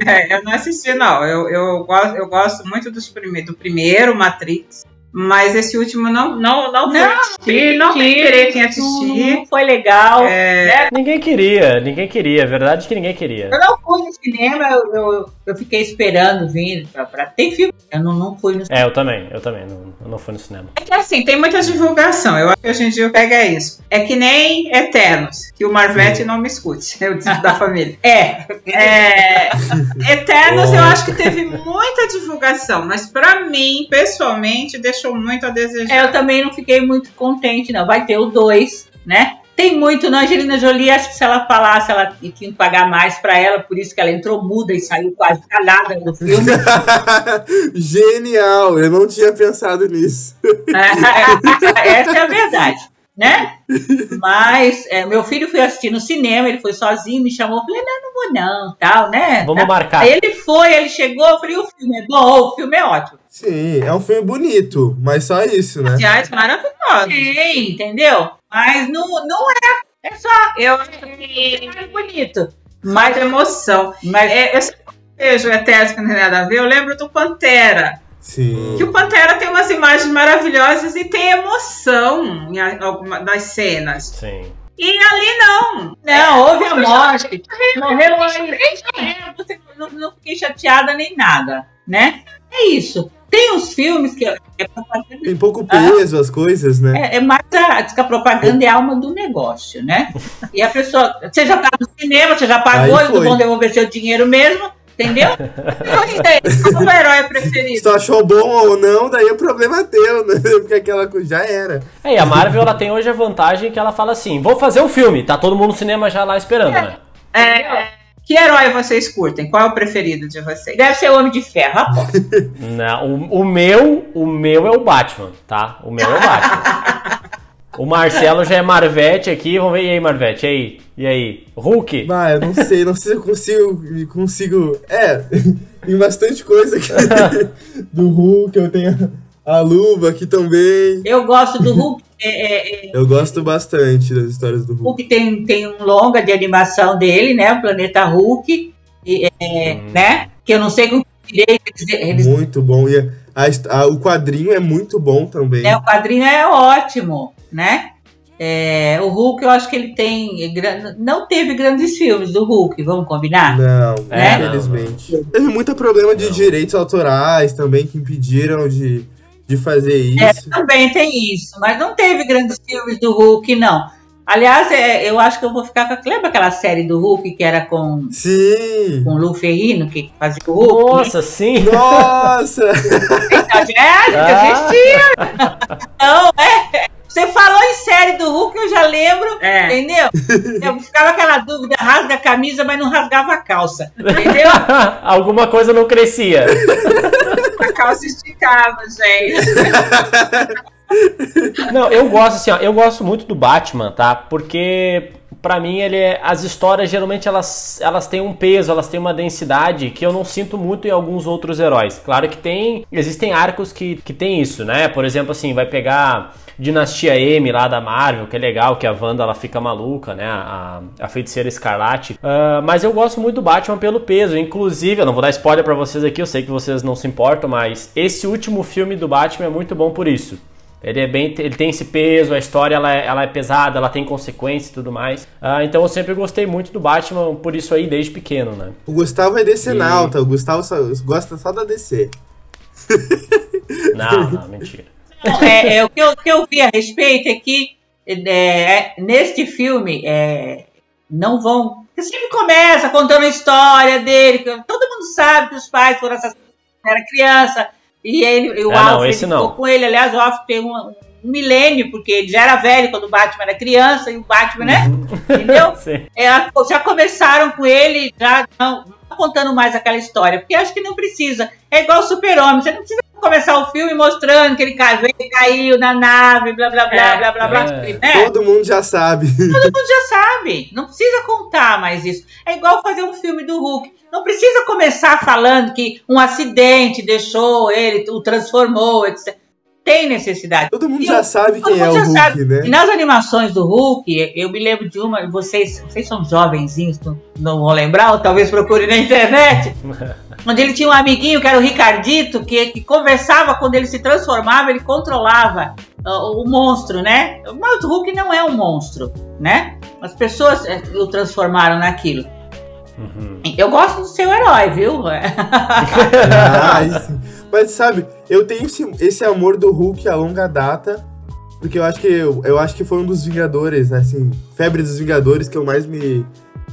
É, eu não assisti, não. Eu, eu, gosto, eu gosto muito dos prime do primeiro, Matrix. Mas esse último não, não, não, fui Não, assistir, não tem interesse em assistir. Não foi legal. É, Ninguém queria, ninguém queria. É verdade que ninguém queria. Eu não fui no cinema, eu, eu, eu fiquei esperando vir pra, pra ter filme. Eu não, não fui no cinema. É, eu também, eu também. Não, eu não fui no cinema. é que assim, tem muita divulgação. Eu acho que hoje em dia pega isso. É que nem Eternos, que o Marvete não me escute, eu disse da família. É, É, Eternos eu Ó. acho que teve muita divulgação, mas pra mim, pessoalmente, deixou muito a desejar. eu também não fiquei muito contente, não. Vai ter o dois, né? Tem muito na Angelina Jolie, acho que se ela falasse, ela tinha que pagar mais pra ela, por isso que ela entrou muda e saiu quase calada do filme. Genial! Eu não tinha pensado nisso. Essa é a verdade, né? Mas é, meu filho foi assistir no cinema, ele foi sozinho, me chamou, falei, não, não vou não, tal, né? Vamos marcar. Aí ele foi, ele chegou, eu falei, o filme é bom, o filme é ótimo. Sim, é um filme bonito, mas só isso, né? Sociais maravilhosos. Sim, entendeu? Mas não, não é, é só, Eu é bonito. mais emoção. Mas É, eu sempre vejo Eternos que não tem nada a ver, eu lembro do Pantera. Sim. Que o Pantera tem umas imagens maravilhosas e tem emoção em a- alguma das cenas. Sim. E ali não. não, houve a morte. Morreu aí. É, você- não, não fiquei chateada nem nada, né? É isso. Tem uns filmes que é propaganda Tem pouco peso as coisas, né? É, é mais a, diz que a propaganda é a alma do negócio, né? E a pessoa, você já tá no cinema, você já pagou, eles não vão devolver seu dinheiro mesmo, entendeu? Eu sei, qual o herói preferido? Se tu achou bom ou não, daí o problema é teu, né? Porque aquela coisa já era. É, e a Marvel ela tem hoje a vantagem que ela fala assim: vou fazer um filme, tá todo mundo no cinema já lá esperando, né? É, que herói vocês curtem? Qual é o preferido de vocês? Deve ser o Homem de Ferro. Não, o, o meu, o meu é o Batman, tá? O meu é o Batman. O Marcelo já é Marvete aqui, vamos ver e aí, Marvete, e aí? E aí? Hulk? Bah, eu não sei, não sei se eu consigo. consigo é, tem bastante coisa aqui do Hulk, eu tenho a luva aqui também. Eu gosto do Hulk. é, é, é, Eu gosto bastante das histórias do o Hulk. Hulk tem, tem um longa de animação dele, né? O Planeta Hulk, e, é, Hum. né? Que eu não sei com que direito eles, eles Muito bom. E a- a o quadrinho é muito bom também. né, o quadrinho é ótimo, né? É, o Hulk, eu acho que ele tem. Não teve grandes filmes do Hulk, vamos combinar? Não, É, infelizmente. Teve muito problema de direitos autorais também que impediram de, de fazer É, isso. também tem isso, mas não teve grandes filmes do Hulk, não. Aliás, é, eu acho que eu vou ficar com. Lembra aquela série do Hulk que era com, Sim! com o Lu Ferrino, que fazia o Hulk? Nossa, sim! Nossa! É, Ah. existia! Não, é. Você falou em série do Hulk, eu já lembro, É. entendeu? Eu ficava aquela dúvida, rasga a camisa, mas não rasgava a calça, entendeu? Alguma coisa não crescia. A calça esticava, gente. Não, eu gosto assim, ó, eu gosto muito do Batman, tá? Porque pra mim ele é, as histórias geralmente elas, elas têm um peso, elas têm uma densidade que eu não sinto muito em alguns outros heróis. Claro que tem, existem arcos que, que tem isso, né? Por exemplo, assim, vai pegar Dinastia M lá da Marvel, que é legal, que a Wanda ela fica maluca, né? A, a feiticeira escarlate. Ah, mas eu gosto muito do Batman pelo peso. Inclusive, eu não vou dar spoiler pra vocês aqui, eu sei que vocês não se importam, mas esse último filme do Batman é muito bom por isso. Ele é bem, ele tem esse peso, a história ela é, ela é pesada, ela tem consequências e tudo mais. Ah, então eu sempre gostei muito do Batman por isso aí desde pequeno, né? O Gustavo é DC E- nauta, o Gustavo só- gosta só da DC. Não, não, mentira. Não, é, é, o, que eu, o que eu vi a respeito é que é, neste filme é, não vão. Porque sempre começa contando a história dele, todo mundo sabe que os pais foram assassinados quando era criança, e ele, o Ah, não, Alfred esse ficou não. com ele. Aliás, o Alfred tem um, um milênio, porque ele já era velho quando o Batman era criança, e o Batman, né? Entendeu? É, já começaram com ele, já não, não contando mais aquela história, porque acho que não precisa. É igual o Super-Homem, você não precisa começar o filme mostrando que ele caiu, ele caiu na nave, blá blá blá É, blá blá blá. é. né? Todo mundo já sabe. Todo mundo já sabe, não precisa contar mais isso. É igual fazer um filme do Hulk. Não precisa começar falando que um acidente deixou ele, o transformou, etc. Tem necessidade. Todo mundo E já o- sabe quem é o Hulk, sabe. né? E nas animações do Hulk, eu me lembro de uma, vocês, vocês são jovenzinhos, não, não vão lembrar, ou talvez procurem na internet, onde ele tinha um amiguinho que era o Ricardito, que, que conversava quando ele se transformava, ele controlava ah, o monstro, né? Mas o Hulk não é um monstro, né? As pessoas eh, o transformaram naquilo. Uhum. Eu gosto do seu herói, viu? Ah. Mas sabe, eu tenho esse, esse amor do Hulk a longa data, porque eu acho que eu, eu acho que foi um dos Vingadores, assim, febre dos Vingadores que eu mais me,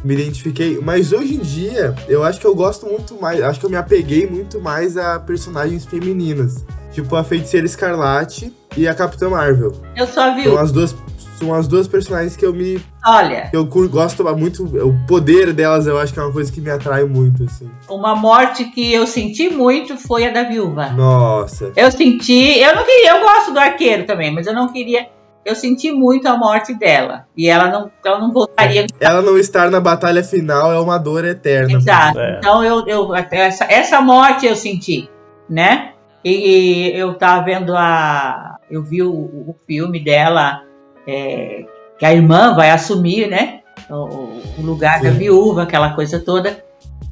me identifiquei. Mas hoje em dia, eu acho que eu gosto muito mais, acho que eu me apeguei muito mais a personagens femininas, tipo a Feiticeira Escarlate e a Capitã Marvel. Eu só vi. São as duas, são as duas personagens que eu me Olha, que eu gosto muito, o poder delas eu acho que é uma coisa que me atrai muito, assim. uma morte que eu senti muito foi a da viúva. Nossa. Eu senti, eu não queria, eu gosto do arqueiro também, mas eu não queria, eu senti muito a morte dela. E ela não, ela não voltaria. Ela não estar na batalha final é uma dor eterna. Exato. É. Então eu, eu essa, essa morte eu senti, né? E eu tava vendo a, eu vi o, o filme dela, é, que a irmã vai assumir, né? O, o lugar da Sim. viúva, aquela coisa toda.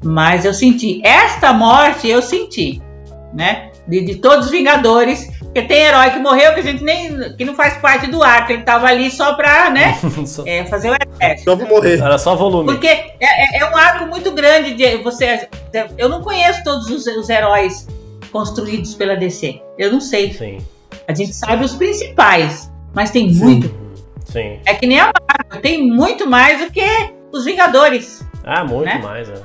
Mas eu senti, esta morte eu senti, né? De, de todos os Vingadores, porque tem herói que morreu que a gente nem, que não faz parte do arco, ele tava ali só pra, né? Só- é, fazer o exército. Só pra morrer. Era só volume. Porque é, é- é um arco muito grande de você. Eu não conheço todos os, os heróis construídos pela DC. Eu não sei. Sim, A gente sabe os principais, mas tem muito. Sim. É que nem a Marvel, tem muito mais do que os Vingadores. Ah, muito Né? mais, né?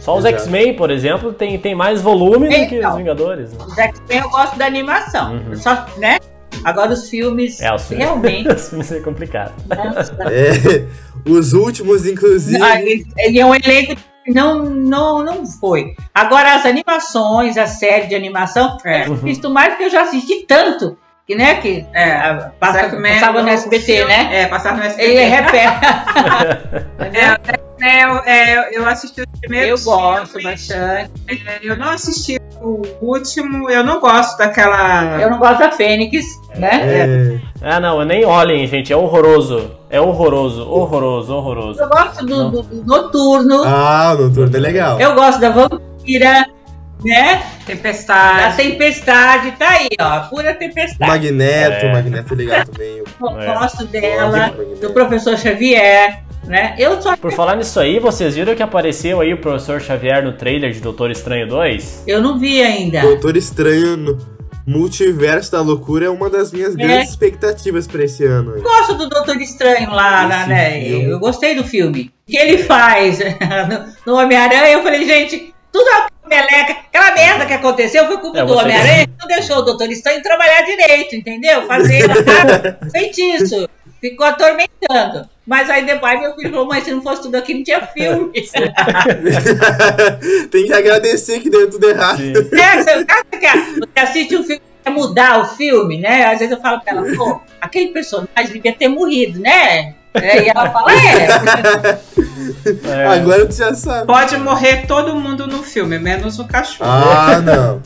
Só os. X-Men, por exemplo, tem, tem mais volume do que Então. os Vingadores. né? Os X-Men eu gosto da animação. Uhum. Só, né? Agora os filmes É, os filmes. realmente. Os filmes é complicado. nossa. É, os últimos, inclusive. Ah, ele- é um elenco que não, não, não foi. Agora, as animações, a série de animação, É. eu visto mais porque eu já assisti tanto, que, né, que É, passa, passava no SBT, filme- né? É, passava no SBT. Ele repete. É, é, eu, é, eu assisti os eu primeiros gosto filmes. bastante. É, eu não assisti o último, eu não gosto daquela. Eu não gosto da Fênix, né? É, Ah, não, nem olhem, gente. É horroroso. É horroroso, horroroso, horroroso. Eu gosto do, do- do Noturno, Ah, o Noturno é legal. eu gosto da Vampira, né? Tempestade. Tempestade, tá aí, ó, pura Tempestade. Magneto, É. Magneto é legal também. Eu É. Gosto Eu dela, do Magneto. do Professor Xavier, né? Eu só Por falar nisso aí, vocês viram que apareceu aí o professor Xavier no trailer de Doutor Estranho 2? Eu não vi ainda. Doutor Estranho. no- Multiverso da Loucura é uma das minhas grandes expectativas pra esse ano. aí. gosto do Doutor Estranho lá, Esse né? filme. Eu gostei do filme. O que ele faz no, no Homem-Aranha, eu falei, gente, tudo a meleca, aquela merda que aconteceu foi culpa É, do Homem-Aranha que não deixou o Doutor Estranho trabalhar direito, entendeu? Fazer feitiço. Ficou atormentando. Mas aí depois meu filho falou, mãe, se não fosse tudo aqui, não tinha filme. Tem que agradecer que deu tudo errado. É, você, você assiste um filme quer mudar o filme, né? Às vezes eu falo pra ela, pô, aquele personagem devia ter morrido, né? É, e ela fala, é. É. Agora tu já sabe. Pode morrer todo mundo no filme, menos o cachorro. Ah, não.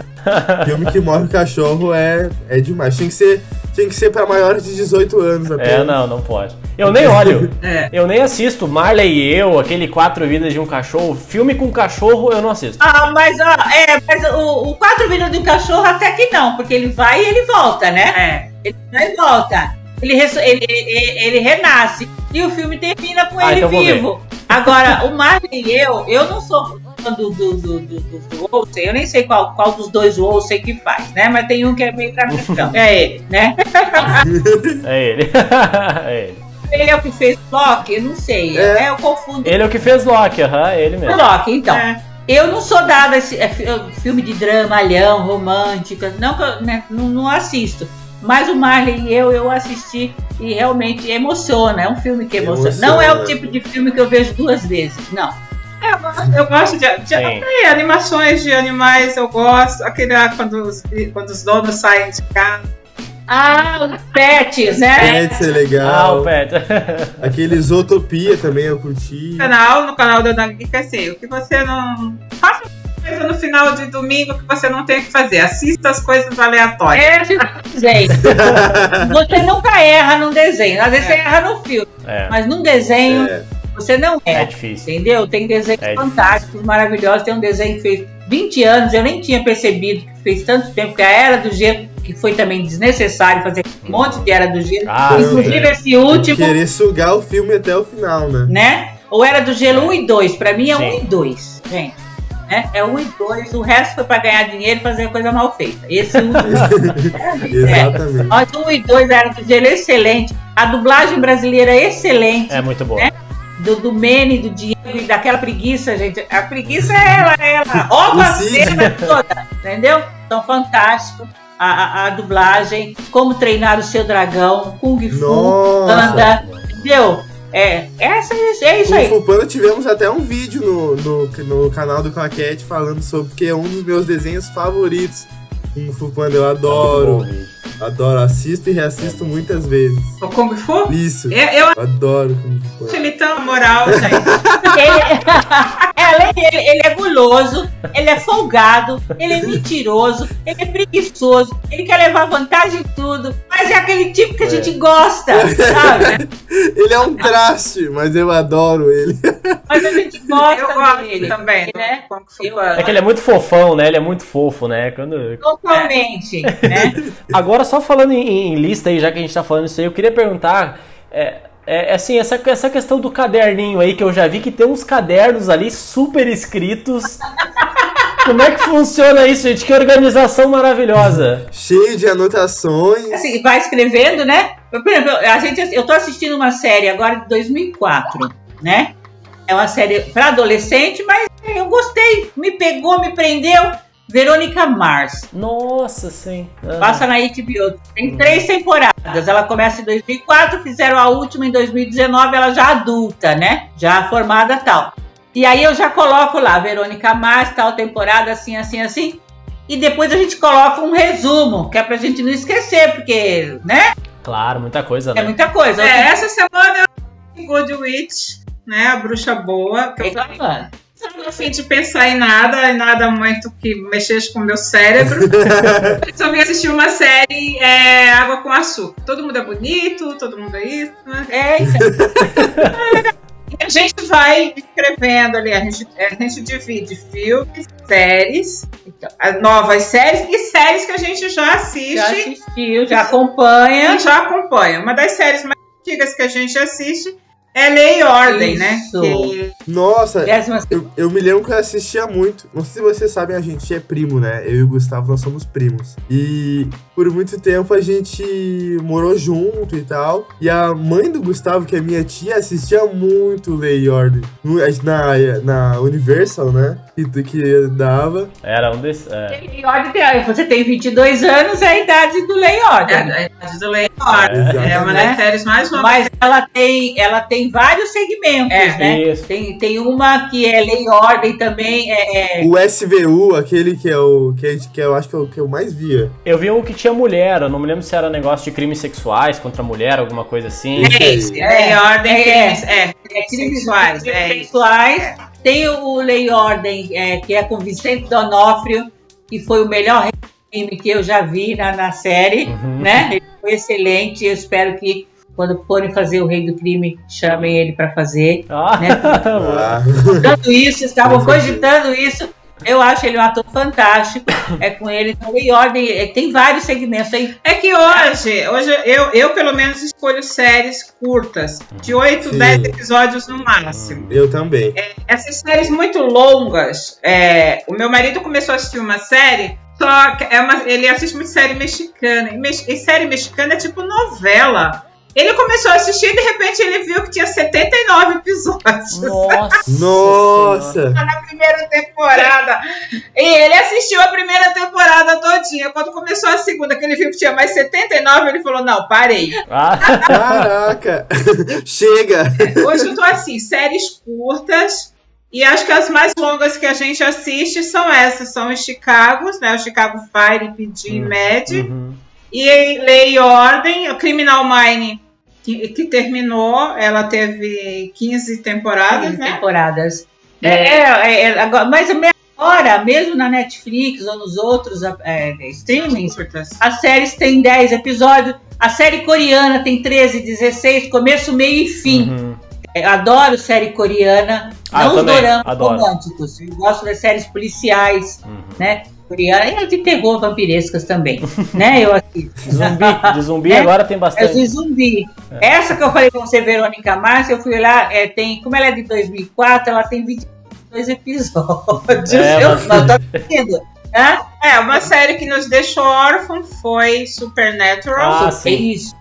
Filme que morre o cachorro é, é demais. Tinha que ser, tinha que ser pra maiores de 18 anos até. É, não, não pode. Eu nem olho. É. Eu nem assisto Marley e eu, aquele Quatro Vidas de um Cachorro. Filme com cachorro eu não assisto. Ah, mas ó, é, mas o, o quatro vidas do cachorro até que não, porque ele vai e ele volta, né? É. Ele vai e volta. Ele, ele, ele, ele renasce. E o filme termina com Ah, ele então vou ver. vivo. Agora, o Marley e eu, eu não sou fã do, do, do, do, do, do Olsen, eu nem sei qual, qual dos dois o Olsen que faz, né? Mas tem um que é meio travessão. é ele, né? É ele. é ele. Ele é o que fez Loki? Eu não sei. É. É, eu confundo. Ele é o que fez Loki, aham, ele O mesmo. Loki, então. É. Eu não sou dada a esse é, fi- filme de drama, alhão, romântica, não, que eu, né, não, não assisto. Mas o Marley e eu, eu assisti e realmente emociona. É um filme que emociona. Emociona. Não é o tipo de filme que eu vejo duas vezes, não. Eu gosto, eu gosto de, de é, animações de animais, eu gosto. Aquele lá quando os, quando os donos saem de casa. Ah, os pets, né? Pets é Ah, legal. o Pet. Aquele Zootopia também eu curti. No canal, no canal da Dangica, assim, o que você não. Faça coisa no final de domingo que você não tem o que fazer. Assista as coisas aleatórias. É desenho. Você nunca erra num desenho. Às vezes você erra no filme, É, mas num desenho É. você não é erra. difícil. Entendeu? Tem desenhos É fantásticos, maravilhosos. Tem um desenho que fez 20 anos, eu nem tinha percebido que fez tanto tempo, que é a Era do Gelo, que foi também desnecessário fazer um monte de Era do Gelo. Ah, Inclusive esse último, Querer sugar o filme até o final, né? né? Ou Era do Gelo 1 e 2. Pra mim é Sim. 1 e 2, gente. Né? É 1 e 2. O resto foi pra ganhar dinheiro e fazer coisa mal feita. Esse último. é. Exatamente. Mas 1 e 2 Era do Gelo excelente. A dublagem brasileira é excelente. É muito bom. Né? do, do Mene, do Diego e daquela preguiça, gente. A preguiça é ela, é ela. Rouba a cena toda, entendeu? Então, fantástico. A, a, a dublagem, como treinar o seu dragão, Kung Fu, Nossa. Panda, entendeu? É, essa, é isso Com o aí. Fupano tivemos até um vídeo no, no, no canal do Claquete falando sobre que é um dos meus desenhos favoritos. Kung Fu Panda, eu adoro. Adoro, assisto e reassisto muitas vezes. O Kung Fu? Isso, É, Eu acho adoro Kung Fu ele tão moral, gente. Ele, é, além dele, ele é guloso, ele é folgado, ele é mentiroso, ele é preguiçoso, ele quer levar vantagem em tudo, mas é aquele tipo que a É. gente gosta, sabe? Ele é um traste, mas eu adoro ele. Mas a gente gosta Eu gosto dele. também né? Eu-. É que ele é muito fofão, né? Ele é muito fofo, né? Quando... Totalmente, né? Agora, só falando em, em lista aí, já que a gente tá falando isso aí, eu queria perguntar. É, é, assim, essa, essa questão do caderninho aí, que eu já vi que tem uns cadernos ali super escritos. Como é que funciona isso, gente? Que organização maravilhosa. Cheio de anotações. Assim, vai escrevendo, né? Por exemplo, a gente, eu tô assistindo uma série agora de 2004, né? É uma série para adolescente, mas eu gostei, me pegou, me prendeu. Verônica Mars. Nossa, sim. Ah. Passa na HBO. Tem três temporadas. Ela começa em 2004, fizeram a última em 2019, ela já adulta, né? Já formada tal. E aí eu já coloco lá, Verônica Mars, tal temporada, assim, assim, assim. E depois a gente coloca um resumo, que é pra gente não esquecer, porque, né? Claro, muita coisa, É né? muita coisa. É, essa semana eu Good Witch, né? A bruxa boa. Que eu Tô a fim de pensar em nada, em nada muito que mexesse com o meu cérebro. Resolvi assistir uma série é, Água com Açúcar. Todo mundo é bonito, todo mundo é isso, né? É, então, E a gente vai escrevendo ali, a gente, a gente divide filmes, séries, Então. as novas séries e séries que a gente já assiste já assistiu, já acompanha. já acompanha. Uma das séries mais antigas que a gente assiste É lei e ordem, né? Isso. Que- Nossa, Décima eu, eu me lembro que eu assistia muito. Não sei se vocês sabem, a gente é primo, né? Eu e o Gustavo, nós somos primos. E por muito tempo a gente morou junto e tal. E a mãe do Gustavo, que é minha tia, assistia muito Lei e Ordem. No- Na, na Universal, né? Que, que dava. Era um desses. É. Lei e ordem, você tem 22 anos, é a idade do Lei e É Ordem. a idade do lei e ordem. É. É uma das séries mais novas. Mas ela tem, ela tem vários segmentos, É, né? isso. Tem, tem uma que é Lei e Ordem também, é, é O SVU, aquele que é o. Que, é- que eu acho que é o que eu mais via. Eu vi um que tinha mulher, eu não me lembro se era negócio de crimes sexuais contra a mulher, alguma coisa assim. É esse, lei e ordem, É. crimes, é, é crimes sexuais. É isso. sexuais. Tem o Lei e Ordem, é, que é com Vicente Donofrio, que foi o melhor crime que eu já vi na, na série, Uhum. né? Ele foi excelente. Eu espero que quando forem fazer o Rei do Crime, chamem ele para fazer. Ah, Né? Ah, Cogitando isso, estavam certeza. cogitando isso. Eu acho ele um ator fantástico. É com ele. Então, Lei e Ordem, é, tem vários segmentos aí. É que hoje, hoje eu, eu pelo menos escolho séries curtas, de 8, Sim. 10 episódios no máximo. eu também. Essas séries muito longas, é, o meu marido começou a assistir uma série, só que é uma- ele assiste muito série mexicana. E, mex- e série mexicana é tipo novela. Ele começou a assistir e de repente ele viu que tinha 79 episódios. Nossa! Nossa! na primeira temporada. E ele assistiu a primeira temporada todinha. Quando começou a segunda, que ele viu que tinha mais 79, ele falou: Não, parei. Ah, Caraca! Chega! Hoje eu tô assim, séries curtas. E acho que as mais longas que a gente assiste são essas, são os Chicagos, né? O Chicago Fire, PD e. Med. uhum. E Lei e Ordem, o Criminal Mine, que, que terminou, ela teve 15 temporadas, né? temporadas. É, é, é, agora, mas agora, mesmo na Netflix ou nos outros é, streamings, Curtas. as séries têm 10 episódios. A série coreana tem 13, 16, começo, meio e fim. Uhum. É, adoro série coreana. Ah, não os doramas românticos. Eu gosto das séries policiais, Uhum. né? E as de terror vampirescas também. né? Eu assisto. De zumbi, de zumbi É, agora tem É bastante. de zumbi. Essa que eu falei com você, Verônica Márcia, eu fui lá, é, tem, como ela é de 2004, ela tem 22 episódios. É, eu mas- não tô vendo. Hã? É, uma série que nos deixou órfão foi Supernatural. Ah, É sim. isso.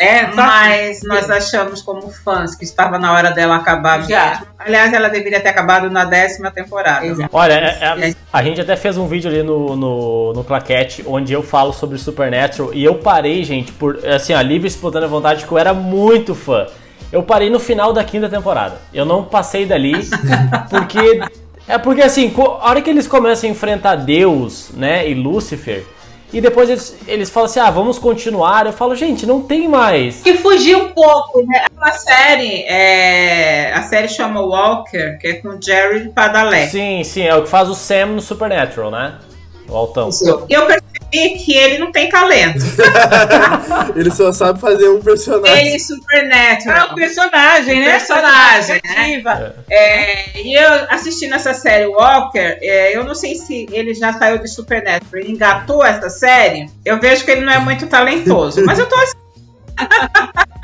É, Mas nós achamos como fãs que estava na hora dela acabar Já. mesmo. Aliás, ela deveria ter acabado na décima temporada. Exato. Olha, é- é- a gente até fez um vídeo ali no, no, no Claquete onde eu falo sobre Supernatural e eu parei, gente, por assim, a livre e espontânea vontade, que eu era muito fã. Eu parei no final da quinta temporada. Eu não passei dali, porque. É porque assim, a hora que eles começam a enfrentar Deus, né, e Lúcifer, e depois eles, eles falam assim, ah, vamos continuar, eu falo, gente, não tem mais. que fugir um pouco, né? Uma série, é, a série chama Walker, que é com Jerry Padalecki. Sim, sim, é o que faz o Sam no Supernatural, né? O Altão. E eu percebi que ele não tem talento. Ele só sabe fazer um personagem. Ele é Supernatural. É o personagem, né? Personagem, né? Ativa. É, e eu assistindo essa série Walker, é, eu não sei se ele já saiu de Supernatural e engatou essa série. Eu vejo que ele não é muito talentoso. Mas eu tô assim,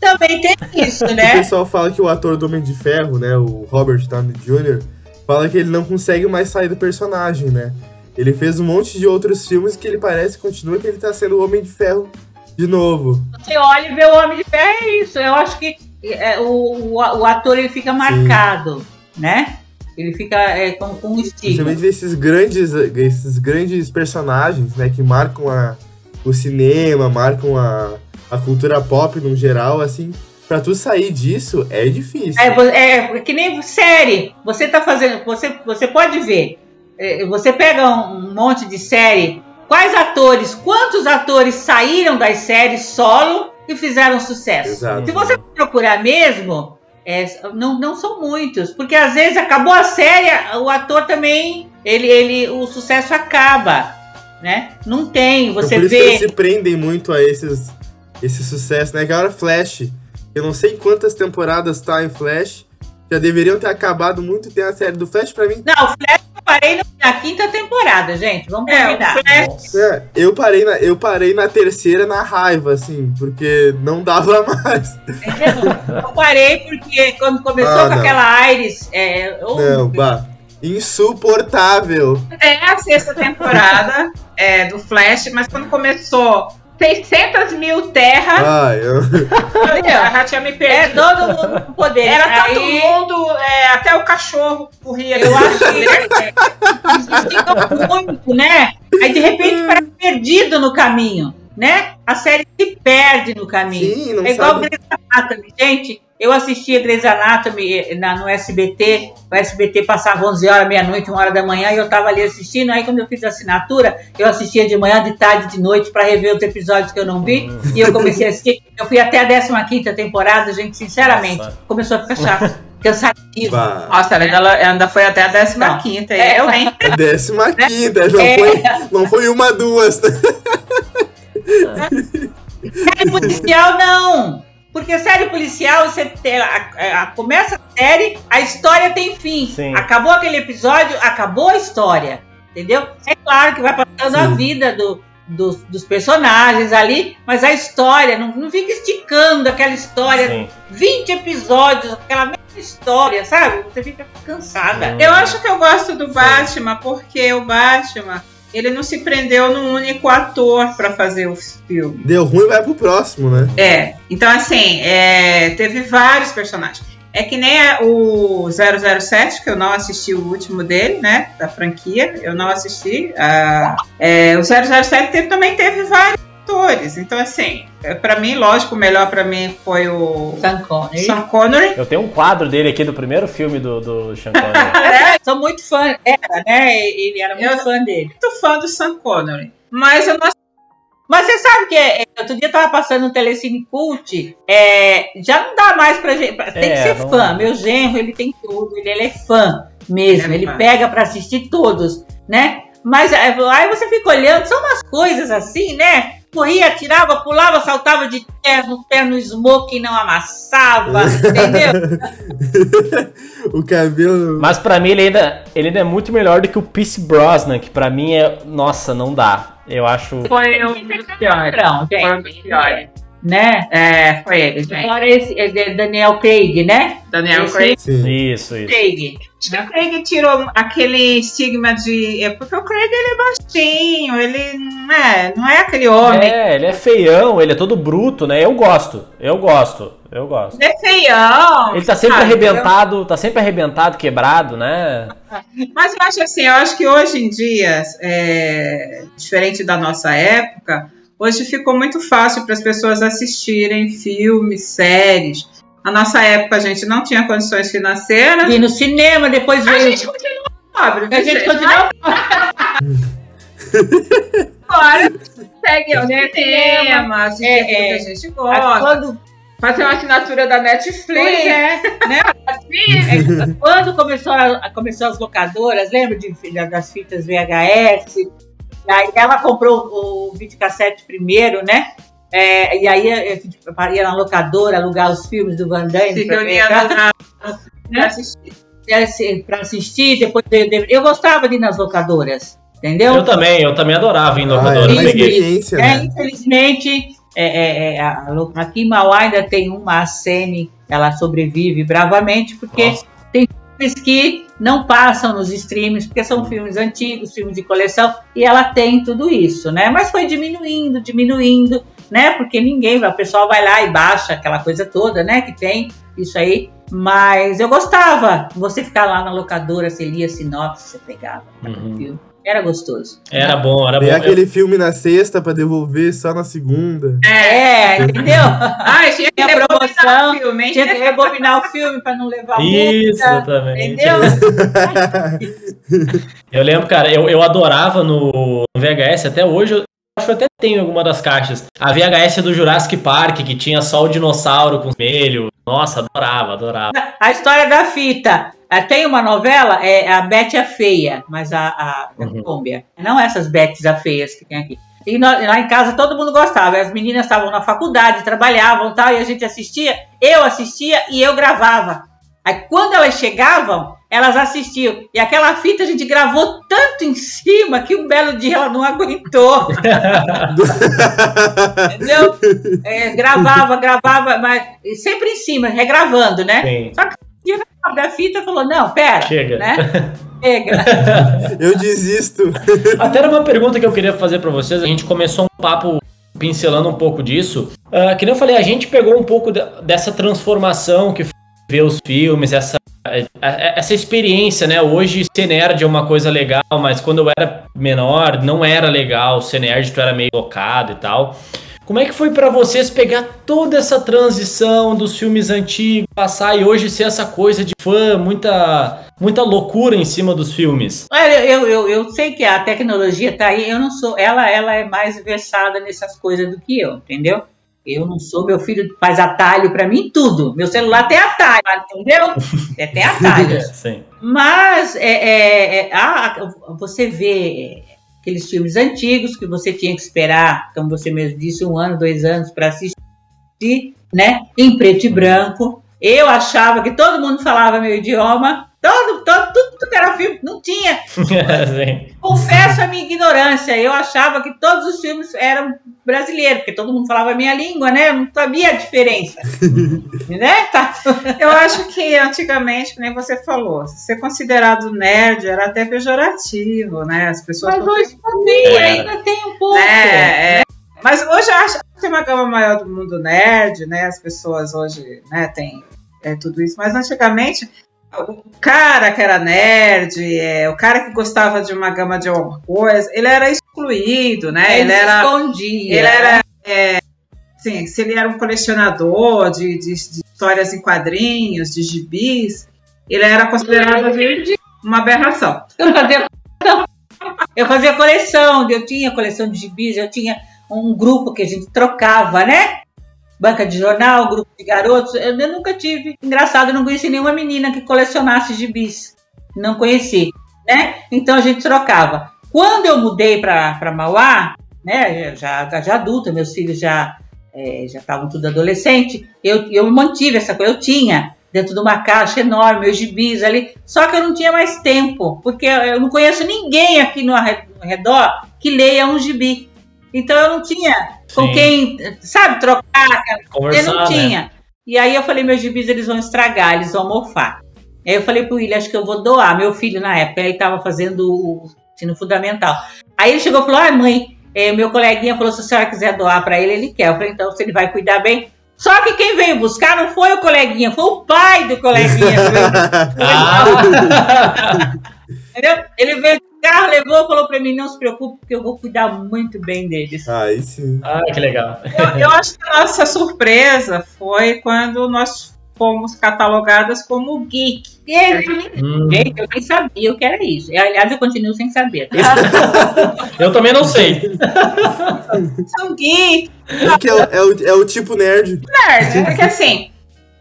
Também tem isso, O né? pessoal fala que o ator do Homem de Ferro, né, o Robert Downey Jr., fala que ele não consegue mais sair do personagem, né? Ele fez um monte de outros filmes que ele parece, continua que ele tá sendo o Homem de Ferro de novo. Você olha e vê o Homem de Ferro, é isso. Eu acho que é, o, o, ator ele fica marcado, né? Ele fica é, com, com um estigma. Principalmente esses grandes, esses grandes personagens, né, que marcam a, o cinema, marcam a, a cultura pop no geral, assim, pra tu sair disso é difícil. É, é que nem série. Você tá fazendo. Você, você pode ver. É, Você pega um monte de série. Quais atores, quantos atores saíram das séries solo e fizeram sucesso? Exato. Se você procurar mesmo, é, não, não são muitos. Porque às vezes acabou a série, o ator também. Ele, ele, o sucesso acaba. Né? Não tem. Então, Você por isso que vê. eles se prendem muito a esses, esse sucesso, né? Que agora Flash, eu não sei quantas temporadas tá em Flash, já deveriam ter acabado muito. Tem a série do Flash pra mim. Não, o Flash não parei na quinta temporada, gente. Vamos É, combinar. É, eu parei, na, eu parei na terceira na raiva, assim, porque não dava mais. Eu parei porque quando começou Ah, com não. aquela Iris. É, oh, Não, bah. Insuportável. é a sexta temporada é, do Flash, mas quando começou 600 mil terras, Ai, eu... eu já tinha me é perdido. todo mundo com poder. Era todo Aí, mundo, é, até o cachorro corria. Eu acho que insistiu muito, né? Aí de repente parece perdido no caminho, né? A série se perde no caminho. Sim, não é igual Anatomy. Gente, eu assistia Grey's Anatomy na, no SBT. O SBT passava 11 horas, meia-noite, 1 hora da manhã e eu tava ali assistindo. Aí quando eu fiz a assinatura, eu assistia de manhã, de tarde, de noite para rever os episódios que eu não vi. E eu comecei a assistir. Eu fui até a 15 temporada, gente, sinceramente. Nossa. Começou a ficar chato. Cansativo. Nossa, ela ainda foi até a 15 Não. quinta. É. Eu, hein? Décima quinta, não, É. foi, não foi uma, duas. Série policial não. Porque série policial, você tem, a- a- começa a série, a história tem fim. Sim. Acabou aquele episódio, acabou a história. Entendeu? É claro que vai passando a Sim. vida do- dos, dos personagens ali, mas a história, não, não fica esticando aquela história, Sim. 20 episódios, aquela mesma história, sabe? Você fica cansada. Hum. Eu acho que eu gosto do Batman porque o Batman ele não se prendeu num único ator pra fazer o filme. Deu ruim, vai pro próximo, né? É, então assim, é, teve vários personagens. É que nem o 007, que eu não assisti o último dele, né, da franquia, eu não assisti. Ah, é, o 007 teve- também teve vários atores, então assim, é, pra mim, lógico, o melhor pra mim foi o Sean Connery. Sean Connery. Eu tenho um quadro dele aqui do primeiro filme do, do Sean Connery. É, sou muito fã, era, né? Ele era muito Eu- fã dele. Muito fã do Sean Connery. Mas eu não Mas você sabe que é, outro dia eu tava passando no Telecine Cult, é, já não dá mais pra gente. pra- Tem É, que ser não- fã. Meu genro, ele tem tudo, ele, ele é fã mesmo. Ele é Ele pega pra assistir todos, né? Mas é, aí você fica olhando, são umas coisas assim, né? Corria, atirava, pulava, saltava de terno, terno smoking, não amassava, entendeu? o cabelo. Mas pra mim ele ainda, ele ainda é muito melhor do que o Pierce Brosnan, que pra mim é. Nossa, não dá. Eu acho. foi um dos piores. Não, Foi um dos gente. piores. Né? É, foi ele, gente. Agora esse é Daniel Craig, né? Daniel Esse- Craig. Sim. Isso, isso. Craig. O Craig tirou aquele estigma de. É porque o Craig ele é baixinho, ele não é, não é aquele homem. É, ele é feião, ele é todo bruto, né? Eu gosto, eu gosto, eu gosto. Ele é feião. Ele tá sempre sabe? arrebentado, tá sempre arrebentado, quebrado, né? Mas eu acho assim, eu acho que hoje em dia, é, diferente da nossa época, hoje ficou muito fácil para as pessoas assistirem filmes, séries. Na nossa época a gente não tinha condições financeiras. E no cinema, depois A veio. gente continua pobre, A gente continua. agora segue o Cinema, é, filme que é. a gente gosta, Quando, fazer uma assinatura da Netflix. Pois é, né? É, Quando começou, a- começou as locadoras, lembra de, das fitas VHS? Aí ela comprou o, o videocassete primeiro, né? É, e aí é, ia na locadora alugar os filmes do Van Damme Se pra reunia na, pra assistir. para assistir, depois eu, eu gostava de ir nas locadoras, entendeu? Eu também, eu também adorava ir em Ah, locadora, eu peguei. experiência, É, né? infelizmente, é, é, é, a- aqui em Mauá ainda tem uma a Sene, ela sobrevive bravamente, porque Nossa. filmes que não passam nos streams, porque são filmes antigos, filmes de coleção, e ela tem tudo isso, né? Mas foi diminuindo, diminuindo, né? Porque ninguém, o pessoal vai lá e baixa aquela coisa toda, né? Que tem isso aí. Mas eu gostava. Você ficar lá na locadora, você lia sinopse, você pegava Uhum. o filme. Era gostoso. Era bom, era bom. Eu- aquele filme na sexta pra devolver só na segunda. É, entendeu? Ai, tinha que promoção, o filme, hein? Tinha que rebobinar o filme para não levar Isso, multa. exatamente. Entendeu? Eu lembro, cara, eu, eu adorava no no VHS, até hoje eu acho que até tenho alguma das caixas. A VHS do Jurassic Park, que tinha só o dinossauro com vermelho. Nossa, adorava, adorava. A história da fita. Ah, Tem uma novela, é a Betty a Feia, mas a, a da Uhum. Colômbia. Não essas Bettys a Feias que tem aqui. E lá em casa todo mundo gostava. As meninas estavam na faculdade, trabalhavam e tal, e a gente assistia. Eu assistia e eu gravava. Aí quando elas chegavam, elas assistiam. E aquela fita a gente gravou tanto em cima que um belo dia ela não aguentou. Entendeu? É, gravava, gravava, mas sempre em cima, regravando, né? Sim. Só que dia da fita falou, não, pera, Chega. né? Chega. Eu desisto. Até era uma pergunta que eu queria fazer pra vocês. A gente começou um papo pincelando um pouco disso. Ah, que nem eu falei, a gente pegou um pouco de- dessa transformação que foi ver os filmes, essa, é, é, essa experiência, né? Hoje ser nerd é uma coisa legal, mas quando eu era menor não era legal. Ser nerd tu era meio locado e tal. Como é que foi pra vocês pegar toda essa transição dos filmes antigos, passar e hoje ser essa coisa de fã, muita, muita loucura em cima dos filmes? Olha, eu, eu, eu sei que a tecnologia tá aí, eu não sou. Ela, ela é mais versada nessas coisas do que eu, entendeu? Eu não sou, meu filho faz atalho pra mim tudo. Meu celular tem atalho, entendeu? É, tem atalhos. Sim. Mas é, é, é, ah, você vê aqueles filmes antigos que você tinha que esperar, como você mesmo disse, um ano, dois anos para assistir, né? Em preto e branco. Eu achava que todo mundo falava meu idioma, todo, todo, tudo, tudo era filme, não tinha. Confesso a minha ignorância, eu achava que todos os filmes eram brasileiros, porque todo mundo falava a minha língua, né? Eu não sabia a diferença. né? Tá. Eu acho que antigamente, que nem você falou, ser considerado nerd era até pejorativo, né? As pessoas Mas hoje também É. ainda tem um pouco. É, é. Mas hoje eu acho que tem uma gama maior do mundo nerd, né? As pessoas hoje né, têm é, tudo isso. Mas antigamente, o cara que era nerd, é, o cara que gostava de uma gama de alguma coisa, ele era excluído, né? Ele era. escondia. Ele era. É, assim, se ele era um colecionador de, de- de histórias em quadrinhos, de gibis, ele era considerado de uma aberração. Eu fazia. Eu fazia coleção, eu tinha coleção de gibis, eu tinha um grupo que a gente trocava, né? Banca de jornal, grupo de garotos. Eu, eu nunca tive. Engraçado, eu não conheci nenhuma menina que colecionasse gibis. Não conheci, né? Então a gente trocava. Quando eu mudei para Mauá, né? Já, já adulta, meus filhos já eh, já estavam tudo adolescente. Eu, eu mantive essa coisa. Eu tinha dentro de uma caixa enorme, meus gibis ali. Só que eu não tinha mais tempo, porque eu não conheço ninguém aqui no redor que leia um gibi. Então eu não tinha com Sim. quem, sabe, trocar. Eu Conversar, não né? tinha. E aí eu falei, meus gibis eles vão estragar, eles vão mofar. Aí eu falei pro William, acho que eu vou doar. Meu filho, na época, ele estava fazendo o ensino fundamental. Aí ele chegou e falou, ah, mãe, eh, meu coleguinha falou, se a senhora quiser doar para ele, ele quer. Eu falei, então, se ele vai cuidar bem. Só que quem veio buscar não foi o coleguinha, foi o pai do coleguinha. Ah, Entendeu? Ele veio carro, levou, falou para mim, não se preocupe, porque eu vou cuidar muito bem deles. Aí sim. ah, que legal. Eu, eu acho que a nossa surpresa foi quando nós fomos catalogadas como geek. E nem- Hum, eu nem sabia o que era isso. E, Aliás, eu continuo sem saber. eu também não sei. São geek, é, o- é o, é o tipo nerd. nerd. Porque assim,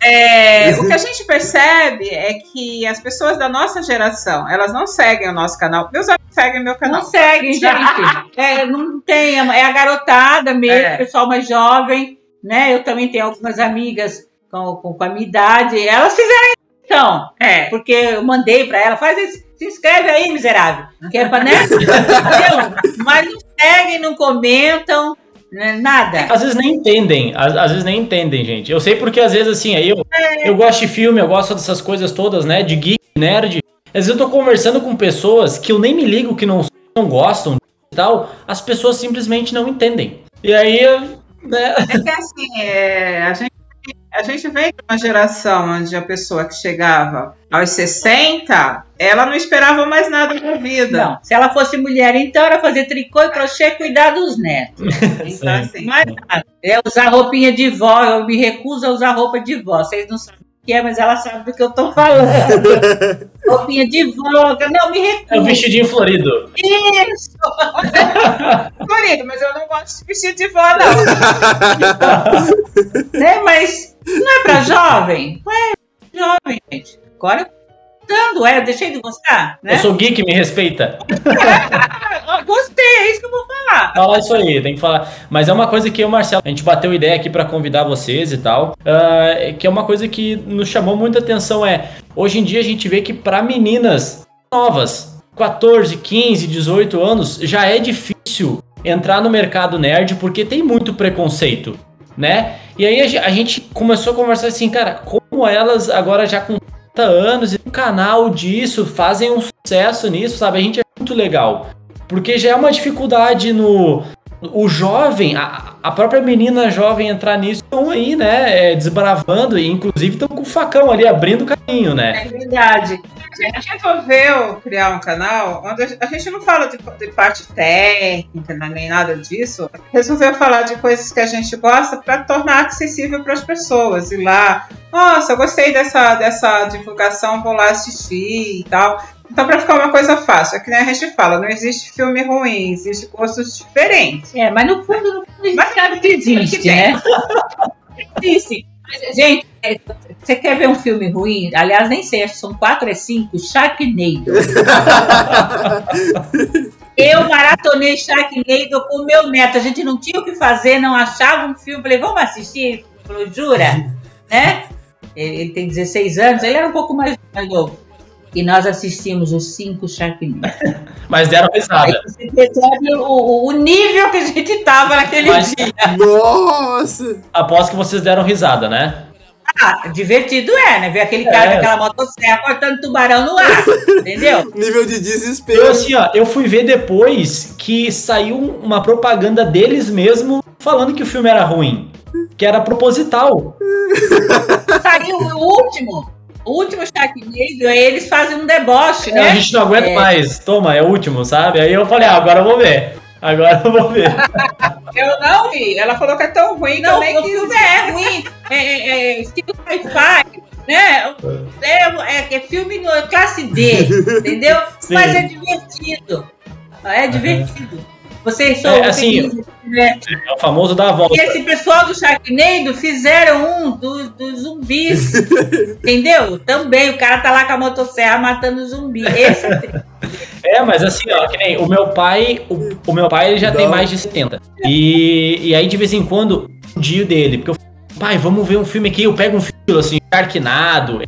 é, o que a gente percebe é que as pessoas da nossa geração, elas não seguem o nosso canal. Meus amigos seguem meu canal. Não seguem, gente. É, não tem, é a garotada mesmo, É. pessoal mais jovem, né? Eu também tenho algumas amigas com, com, com a minha idade. Elas fizeram isso, então. É. Porque eu mandei pra ela, faz isso, se inscreve aí, miserável. Que é pra, né? Mas não seguem, não comentam? Nada. Às vezes nem entendem, às, às vezes nem entendem, gente. Eu sei porque às vezes assim, aí eu, eu gosto de filme, eu gosto dessas coisas todas, né? De geek, nerd. Às vezes eu tô conversando com pessoas que eu nem me ligo que não, não gostam e tal, as pessoas simplesmente não entendem. E aí, né? É que assim, é, a, gente, a gente vem de uma geração onde a pessoa que chegava aos 60, ela não esperava mais nada da vida. Não, se ela fosse mulher, então era fazer tricô e crochê e cuidar dos netos. Então, assim, Mas nada. É usar roupinha de vó, eu me recuso a usar roupa de vó. Vocês não sabem o que é, mas ela sabe do que eu tô falando. roupinha de vó, não, me É o recuso. vestidinho florido. Isso! Florido, mas eu não gosto de vestir de vó, não. Né? Mas não é pra jovem? É jovem, gente. Agora, gostando, é, eu deixei de gostar, né? Eu sou geek, me respeita. Ah, Gostei é isso que eu vou falar. Fala isso aí, tem que falar. Mas é uma coisa que eu o Marcelo, a gente bateu ideia aqui pra convidar vocês e tal, ah, que é uma coisa que nos chamou muita atenção é, hoje em dia a gente vê que pra meninas novas, 14, 15, 18 anos, já é difícil entrar no mercado nerd porque tem muito preconceito, né? E aí a ge- a gente começou a conversar assim, cara, como elas agora já com 30 anos e um canal disso, fazem um sucesso nisso, sabe? A gente é muito legal. Porque já é uma dificuldade no. O jovem, a, a própria menina jovem entrar nisso, estão aí, né? é, desbravando, e inclusive estão com o facão ali, abrindo caminho, né? É verdade. A gente resolveu criar um canal onde a gente não fala de, de parte técnica né, nem nada disso. Resolveu falar de coisas que a gente gosta para tornar acessível para as pessoas. Ir lá, nossa, eu gostei dessa, dessa divulgação, vou lá assistir e tal. Então, para ficar uma coisa fácil, é que nem a gente fala, não existe filme ruim, existe gostos diferentes. É, mas no fundo, no fundo a gente Mas sabe que existe, que né? existe. Mas, gente, é, você quer ver um filme ruim? Aliás, nem sei, acho que são quatro ou cinco. Sharknado. Eu maratonei Sharknado com meu neto. A gente não tinha o que fazer, não achava um filme. Falei, vamos assistir? Ele falou, jura? né? Ele, ele tem 16 anos, ele era um pouco mais, mais novo. E nós assistimos os cinco Sharknado. Mas deram Aí risada. você percebe o, o- nível que a gente tava naquele Mas- dia. Nossa! Aposto que vocês deram risada, né? Ah, divertido é, né? Ver aquele cara É. com aquela motosserra cortando tubarão no ar, entendeu? Nível de desespero. Eu assim, ó, eu fui ver depois que saiu uma propaganda deles mesmo falando que o filme era ruim. Que era proposital. Saiu o último, o último Sharknado, aí eles fazem um deboche, A né? gente não aguenta É. mais. Toma, é o último, sabe? Aí eu falei, ah, agora eu vou ver. Agora eu vou ver. Eu não vi. Ela falou que é tão ruim Não, também que filme é ruim, é, é, é estilo sci-fi, né? É, é, é filme no- classe D, entendeu? Sim. Mas é divertido, é divertido. Vocês são É, assim, felizes, né? É o famoso dar a volta. E esse pessoal do Sharknado fizeram um dos dos zumbis. entendeu? Também. O cara tá lá com a motosserra matando zumbi. Esse é. É, mas assim, ó, que nem o meu pai, o, o meu pai ele já tem Não. mais de 70. E, e aí de vez em quando, o dia dele, porque eu falo, pai, vamos ver um filme aqui, eu pego um filme assim, Sharknado,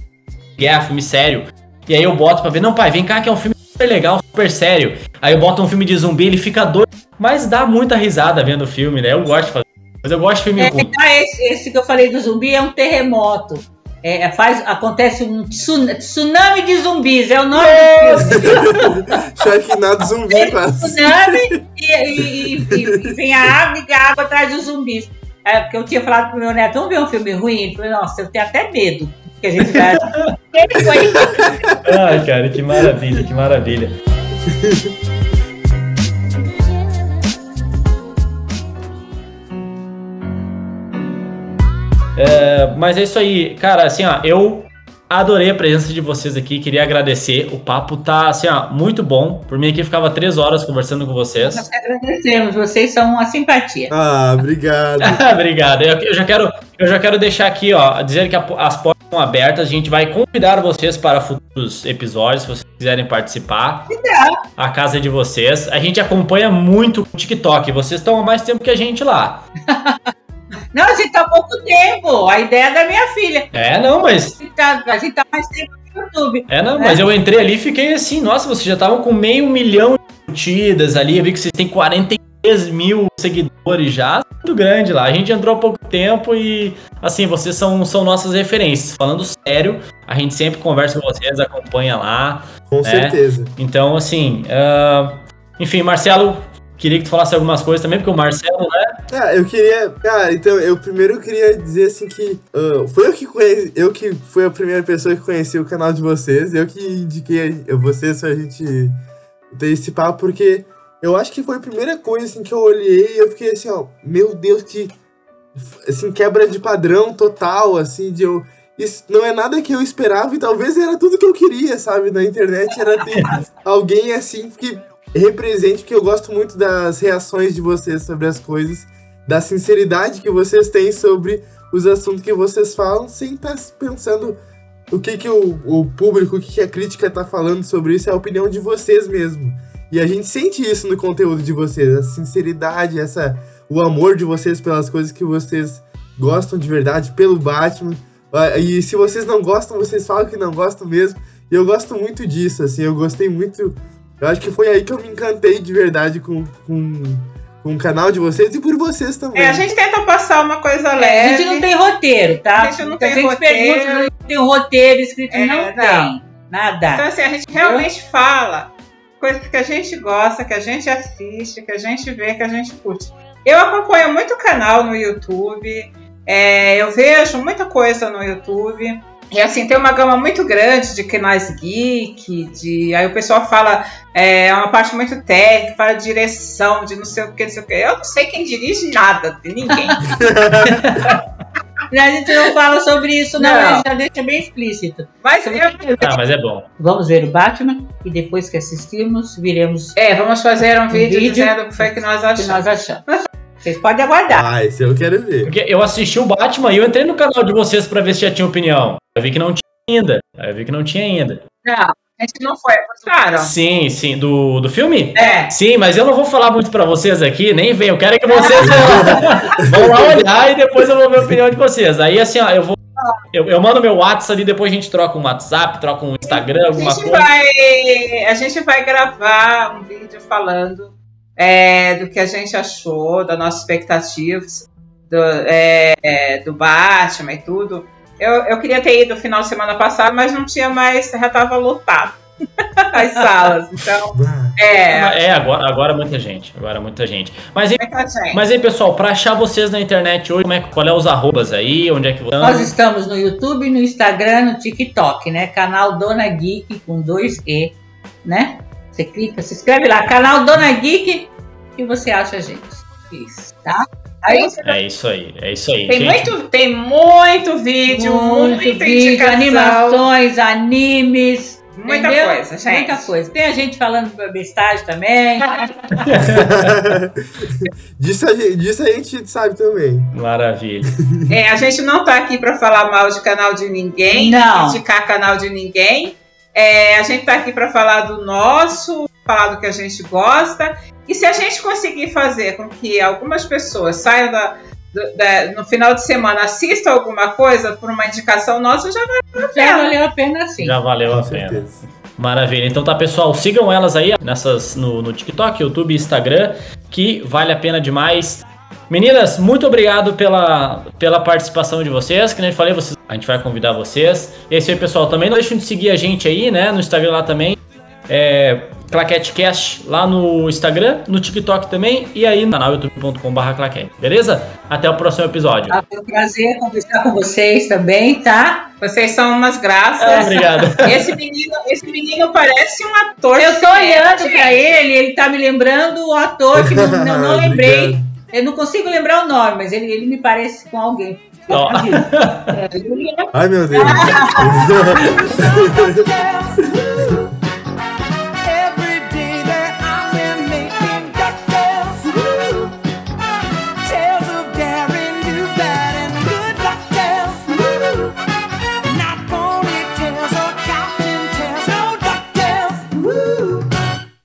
guerra, filme sério. E aí eu boto pra ver, não, pai, vem cá que é um filme super legal, super sério. Aí eu boto um filme de zumbi, ele fica doido, mas dá muita risada vendo o filme, né? Eu gosto de fazer. Mas eu gosto de filme É, ruim. ah, esse, esse que eu falei do zumbi é um terremoto. É, é, faz, acontece um tsun- tsunami de zumbis, é o nome do filme. Sharknado zumbi, quase. Tsunami e, e- e- e vem a água e a água atrás dos zumbis. É, porque eu tinha falado pro meu neto, vamos ver um filme ruim? Ele falou, nossa, eu tenho até medo. Que a gente vai. Ai, cara, que maravilha, que maravilha. É, mas é isso aí, cara, assim, ó, eu adorei a presença de vocês aqui, queria agradecer, o papo tá, assim, ó, muito bom, por mim aqui ficava três horas conversando com vocês. Nós agradecemos, vocês são uma simpatia. Ah, obrigado. Obrigado. Eu, eu já quero, eu já quero deixar aqui, ó, dizer que a- as portas estão abertas. A gente vai convidar vocês para futuros episódios, se vocês quiserem participar. A casa é de vocês. A gente acompanha muito o TikTok. Vocês estão há mais tempo que a gente lá. Não, a gente tá há pouco tempo. A ideia é da minha filha. É, não, mas A gente tá, a gente tá mais tempo no YouTube. é não, mas eu entrei ali e fiquei assim, nossa, vocês já estavam com meio milhão de curtidas ali. Eu vi que vocês têm 43 mil seguidores já. Muito grande lá. A gente entrou há pouco tempo e assim, vocês são, são nossas referências. Falando sério, a gente sempre conversa com vocês, acompanha lá. Com É. certeza. Então, assim, ah, enfim, Marcelo, queria que tu falasse algumas coisas também, porque o Marcelo, né? Ah, eu queria. Cara, então, eu primeiro queria dizer assim que. ah, foi eu que conheci. Eu que fui a primeira pessoa que conheci o canal de vocês. Eu que indiquei a- vocês pra gente ter esse papo, porque eu acho que foi a primeira coisa assim que eu olhei e eu fiquei assim, ó, meu Deus, que. Assim, quebra de padrão total, assim, de eu. Isso não é nada que eu esperava e talvez era tudo que eu queria, sabe? Na internet era ter alguém assim que represente, porque eu gosto muito das reações de vocês sobre as coisas, da sinceridade que vocês têm sobre os assuntos que vocês falam, sem estar pensando o que, que o, o público, o que, que a crítica tá falando sobre isso, é a opinião de vocês mesmo. E a gente sente isso no conteúdo de vocês, a sinceridade, essa, o amor de vocês pelas coisas que vocês gostam de verdade, pelo Batman. Ah, E se vocês não gostam, vocês falam que não gostam mesmo. E eu gosto muito disso, assim, eu gostei muito. Eu acho que foi aí que eu me encantei de verdade com, com, com o canal de vocês e por vocês também. É, a gente tenta passar uma coisa É, leve. a gente não tem roteiro, tá? A gente não Muita tem gente roteiro. pergunta, não tem um roteiro escrito, É, não, não. tem. Nada. Então, assim, a gente realmente fala coisas que a gente gosta, que a gente assiste, que a gente vê, que a gente curte. Eu acompanho muito canal no YouTube, é, eu vejo muita coisa no YouTube. E assim, tem uma gama muito grande de canais geek, de. Aí o pessoal fala, é uma parte muito técnica, fala de direção, de não sei o que, não sei o que. Eu não sei quem dirige nada, de ninguém. A gente não fala sobre isso, não, Não. a gente já deixa bem explícito. Mas eu, Ah, mas é bom. Vamos ver o Batman e depois que assistirmos, viremos É, vamos fazer um vídeo, vídeo dizendo o que foi que nós o que achamos. nós achamos. Vocês podem aguardar. Ah, esse eu quero ver. Porque eu assisti o Batman e eu entrei no canal de vocês pra ver se já tinha opinião. Eu vi que não tinha ainda. Eu vi que não tinha ainda. Não, a gente não foi, claro. Sim, sim. Do, do filme? É. Sim, mas eu não vou falar muito pra vocês aqui, nem vem. Eu quero que vocês vão, lá olhar e depois eu vou ver a opinião de vocês. Aí, assim, ó, eu vou. Eu, eu mando meu WhatsApp ali, depois a gente troca um WhatsApp, troca um Instagram, A alguma gente, coisa. vai, a gente vai gravar um vídeo falando é, do que a gente achou, das nossas expectativas do, é, é, do Batman e tudo. Eu, eu queria ter ido no final de semana passado, mas não tinha mais, já estava lotado as salas. Então, Ah, é, É, agora, agora muita gente. Agora muita gente. Mas aí, muita gente. mas aí, pessoal, pra achar vocês na internet hoje, como é, qual é os arrobas aí? Onde é que Nós vocês estamos no YouTube, no Instagram, no TikTok, né? Canal Dona Geek com dois E, né? Você clica, se inscreve lá, canal Dona Geek e você acha a gente. Isso, tá? Aí É isso aí, é isso aí. Tem gente. muito, tem muito vídeo, muito muita vídeo, animações, animes. muita entendeu? coisa, gente. Muita coisa. Tem a gente falando bestagem também. disso, a gente, disso a gente sabe também. Maravilha. É, a gente não tá aqui para falar mal de canal de ninguém, Não. criticar canal de ninguém. É, a gente tá aqui para falar do nosso, falar do que a gente gosta. E se a gente conseguir fazer com que algumas pessoas saiam da, do- da- no final de semana, assistam alguma coisa por uma indicação nossa, já vai Já valeu a pena sim. Já valeu a pena. Maravilha. Então tá, pessoal, sigam elas aí nessas no, no TikTok, YouTube e Instagram, que vale a pena demais. Meninas, muito obrigado pela, pela participação de vocês. Que nem eu falei, vocês, a gente vai convidar vocês. E é isso aí, pessoal. Também não deixem de seguir a gente aí, né? No Instagram lá também. É, ClaqueteCast lá no Instagram, no TikTok também. E aí no canal youtube.com.br claquete. Beleza? Até o próximo episódio. Tá, Foi um prazer conversar com vocês também, tá? Vocês são umas graças. Ah, obrigado. Esse menino, esse menino parece um ator. Eu tô olhando pra ele, ele tá me lembrando o ator que não, não, não lembrei. Eu não consigo lembrar o nome, mas ele, ele me parece com alguém. Ele- Ai, meu Deus.